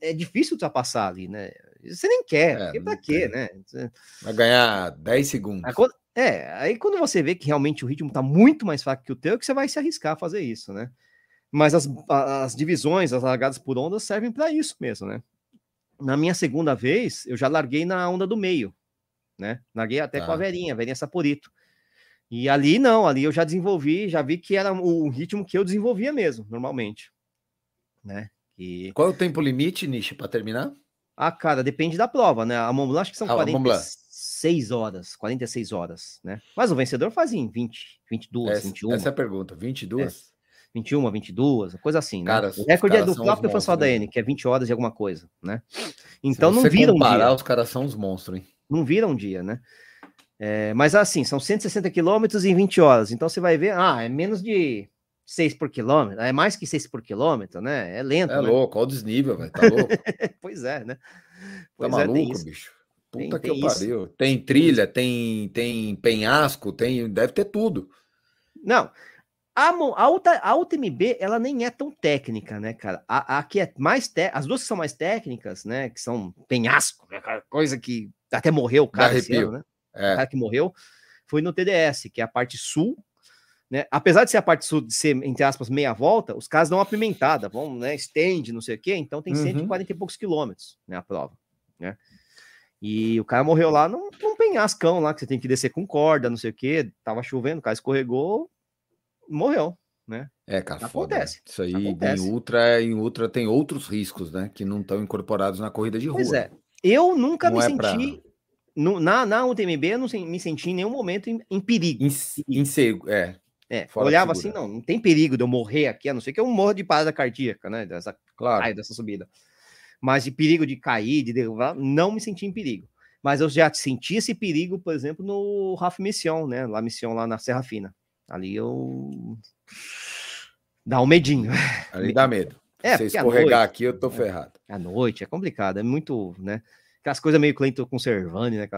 É difícil ultrapassar ali, né? Você nem quer, é, porque pra quê, né? Vai ganhar 10 segundos. É, aí quando você vê que realmente o ritmo tá muito mais fraco que o teu, que você vai se arriscar a fazer isso, né? Mas as, as divisões, as largadas por ondas servem para isso mesmo, né? Na minha segunda vez, eu já larguei na onda do meio, né? Larguei até tá. com a Verinha, a Verinha Saporito. E ali não, ali eu já desenvolvi, já vi que era o ritmo que eu desenvolvia mesmo, normalmente. Né? E... Qual é o tempo limite, Nishi, para terminar? Ah, cara, depende da prova, né? A Mont Blanc acho que são ah, 46 horas, 46 horas, né? Mas o vencedor faz em 20, 22, essa, 21. Essa é a pergunta, 22? É. 21, 22, coisa assim, né? Cara, o recorde é do próprio François Daene, que é 20 horas de alguma coisa, né? Então não vira um dia. os caras são os monstros, hein? Não vira um dia, né? É, mas assim, são 160 quilômetros em 20 horas. Então você vai ver, ah, é menos de 6 por quilômetro, é mais que 6 por quilômetro, né? É lento. É né? louco, olha o desnível, velho. Tá louco. pois é, né? Tá pois tá é, maluco, bicho. Puta tem, que tem pariu. Tem trilha, tem, tem penhasco, tem. Deve ter tudo. Não. A, a, a UTMB, ela nem é tão técnica, né, cara? A, a que é mais. Te, as duas que são mais técnicas, né? Que são penhasco, né, coisa que até morreu o cara esse ano, né? É. O cara que morreu foi no TDS, que é a parte sul né? Apesar de ser a parte sul de ser, entre aspas, meia volta, os caras dão uma pimentada, vão, né? Estende, não sei o quê, então tem uhum. 140 e poucos quilômetros, né? A prova, né? E o cara morreu lá num, num penhascão lá, que você tem que descer com corda, não sei o quê. Tava chovendo, o cara escorregou, morreu, né? É, cara, acontece. Foda. Isso aí acontece. em ultra, em ultra tem outros riscos, né? Que não estão incorporados na corrida de rua. Pois é. Eu nunca não me é senti. Pra... No, na, na UTMB, eu não me senti em nenhum momento em, em perigo. Em, em, é, é, olhava assim, não, não tem perigo de eu morrer aqui, a não ser que eu morra de parada cardíaca, né? Dessa, claro. dessa subida. Mas de perigo de cair, de derrubar, não me senti em perigo. Mas eu já senti esse perigo, por exemplo, no Raf Mission, né? Lá Mission lá na Serra Fina. Ali eu dá um medinho. Ali dá medo. É, Se escorregar noite, aqui, eu tô é, ferrado. À noite é complicado, é muito, né? Aquelas coisas meio Cleiton conservando, né?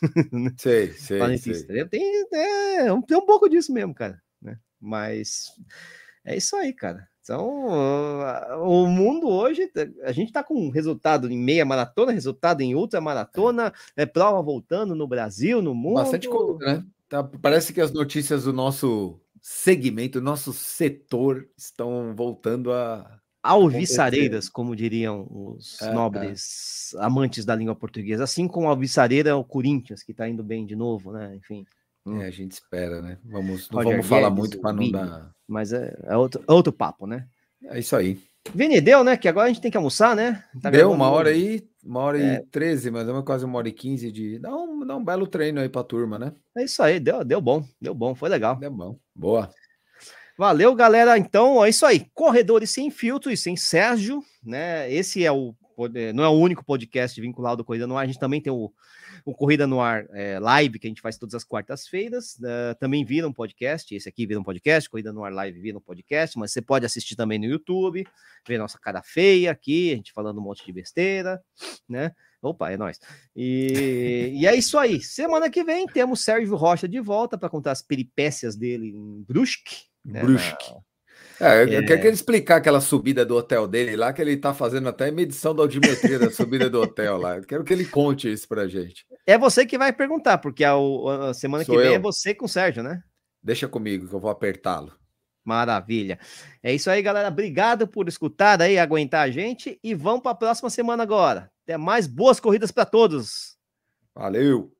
Sei, sei, sei. Tem, é, tem um pouco disso mesmo, cara. Mas é isso aí, cara. Então, o mundo hoje, a gente tá com resultado em meia maratona, resultado em ultra maratona, é prova voltando no Brasil, no mundo. Bastante coisa, né? Tá, parece que as notícias do nosso segmento, nosso setor estão voltando a alviçareiras, como diriam os é, nobres é. amantes da língua portuguesa, assim como a alviçareira é o Corinthians, que está indo bem de novo, né? Enfim. É, a gente espera, né? Vamos, não Roger vamos falar Guedes, muito para não dar. Mas é, é, outro, é outro papo, né? É isso aí. Vini, deu, né? Que agora a gente tem que almoçar, né? Tá deu uma hora aí, uma hora é. e treze, mas é quase uma hora e quinze de. Dá um, dá um belo treino aí pra turma, né? É isso aí, deu, deu bom, deu bom, foi legal. Deu bom. Boa. Valeu, galera. Então, é isso aí. Corredores sem filtro e sem Sérgio, né? Esse é o. Não é o único podcast vinculado ao Corrida no Ar, a gente também tem o o Corrida no Ar é, live, que a gente faz todas as quartas-feiras, uh, também vira um podcast. Esse aqui vira um podcast, Corrida no Ar live vira um podcast, mas você pode assistir também no YouTube, ver nossa cara feia aqui, a gente falando um monte de besteira, né? Opa, é nóis. E, e é isso aí. Semana que vem temos Sérgio Rocha de volta para contar as peripécias dele em Brusque. Né, Brusque. É, eu é... quero que ele explicar aquela subida do hotel dele lá, que ele está fazendo até medição da altimetria da subida do hotel lá. Eu quero que ele conte isso pra gente. É você que vai perguntar, porque a, a semana Sou que vem eu. é você com o Sérgio, né? Deixa comigo que eu vou apertá-lo. Maravilha. É isso aí, galera. Obrigado por escutar aí, aguentar a gente e vamos para a próxima semana agora. Até mais boas corridas para todos. Valeu.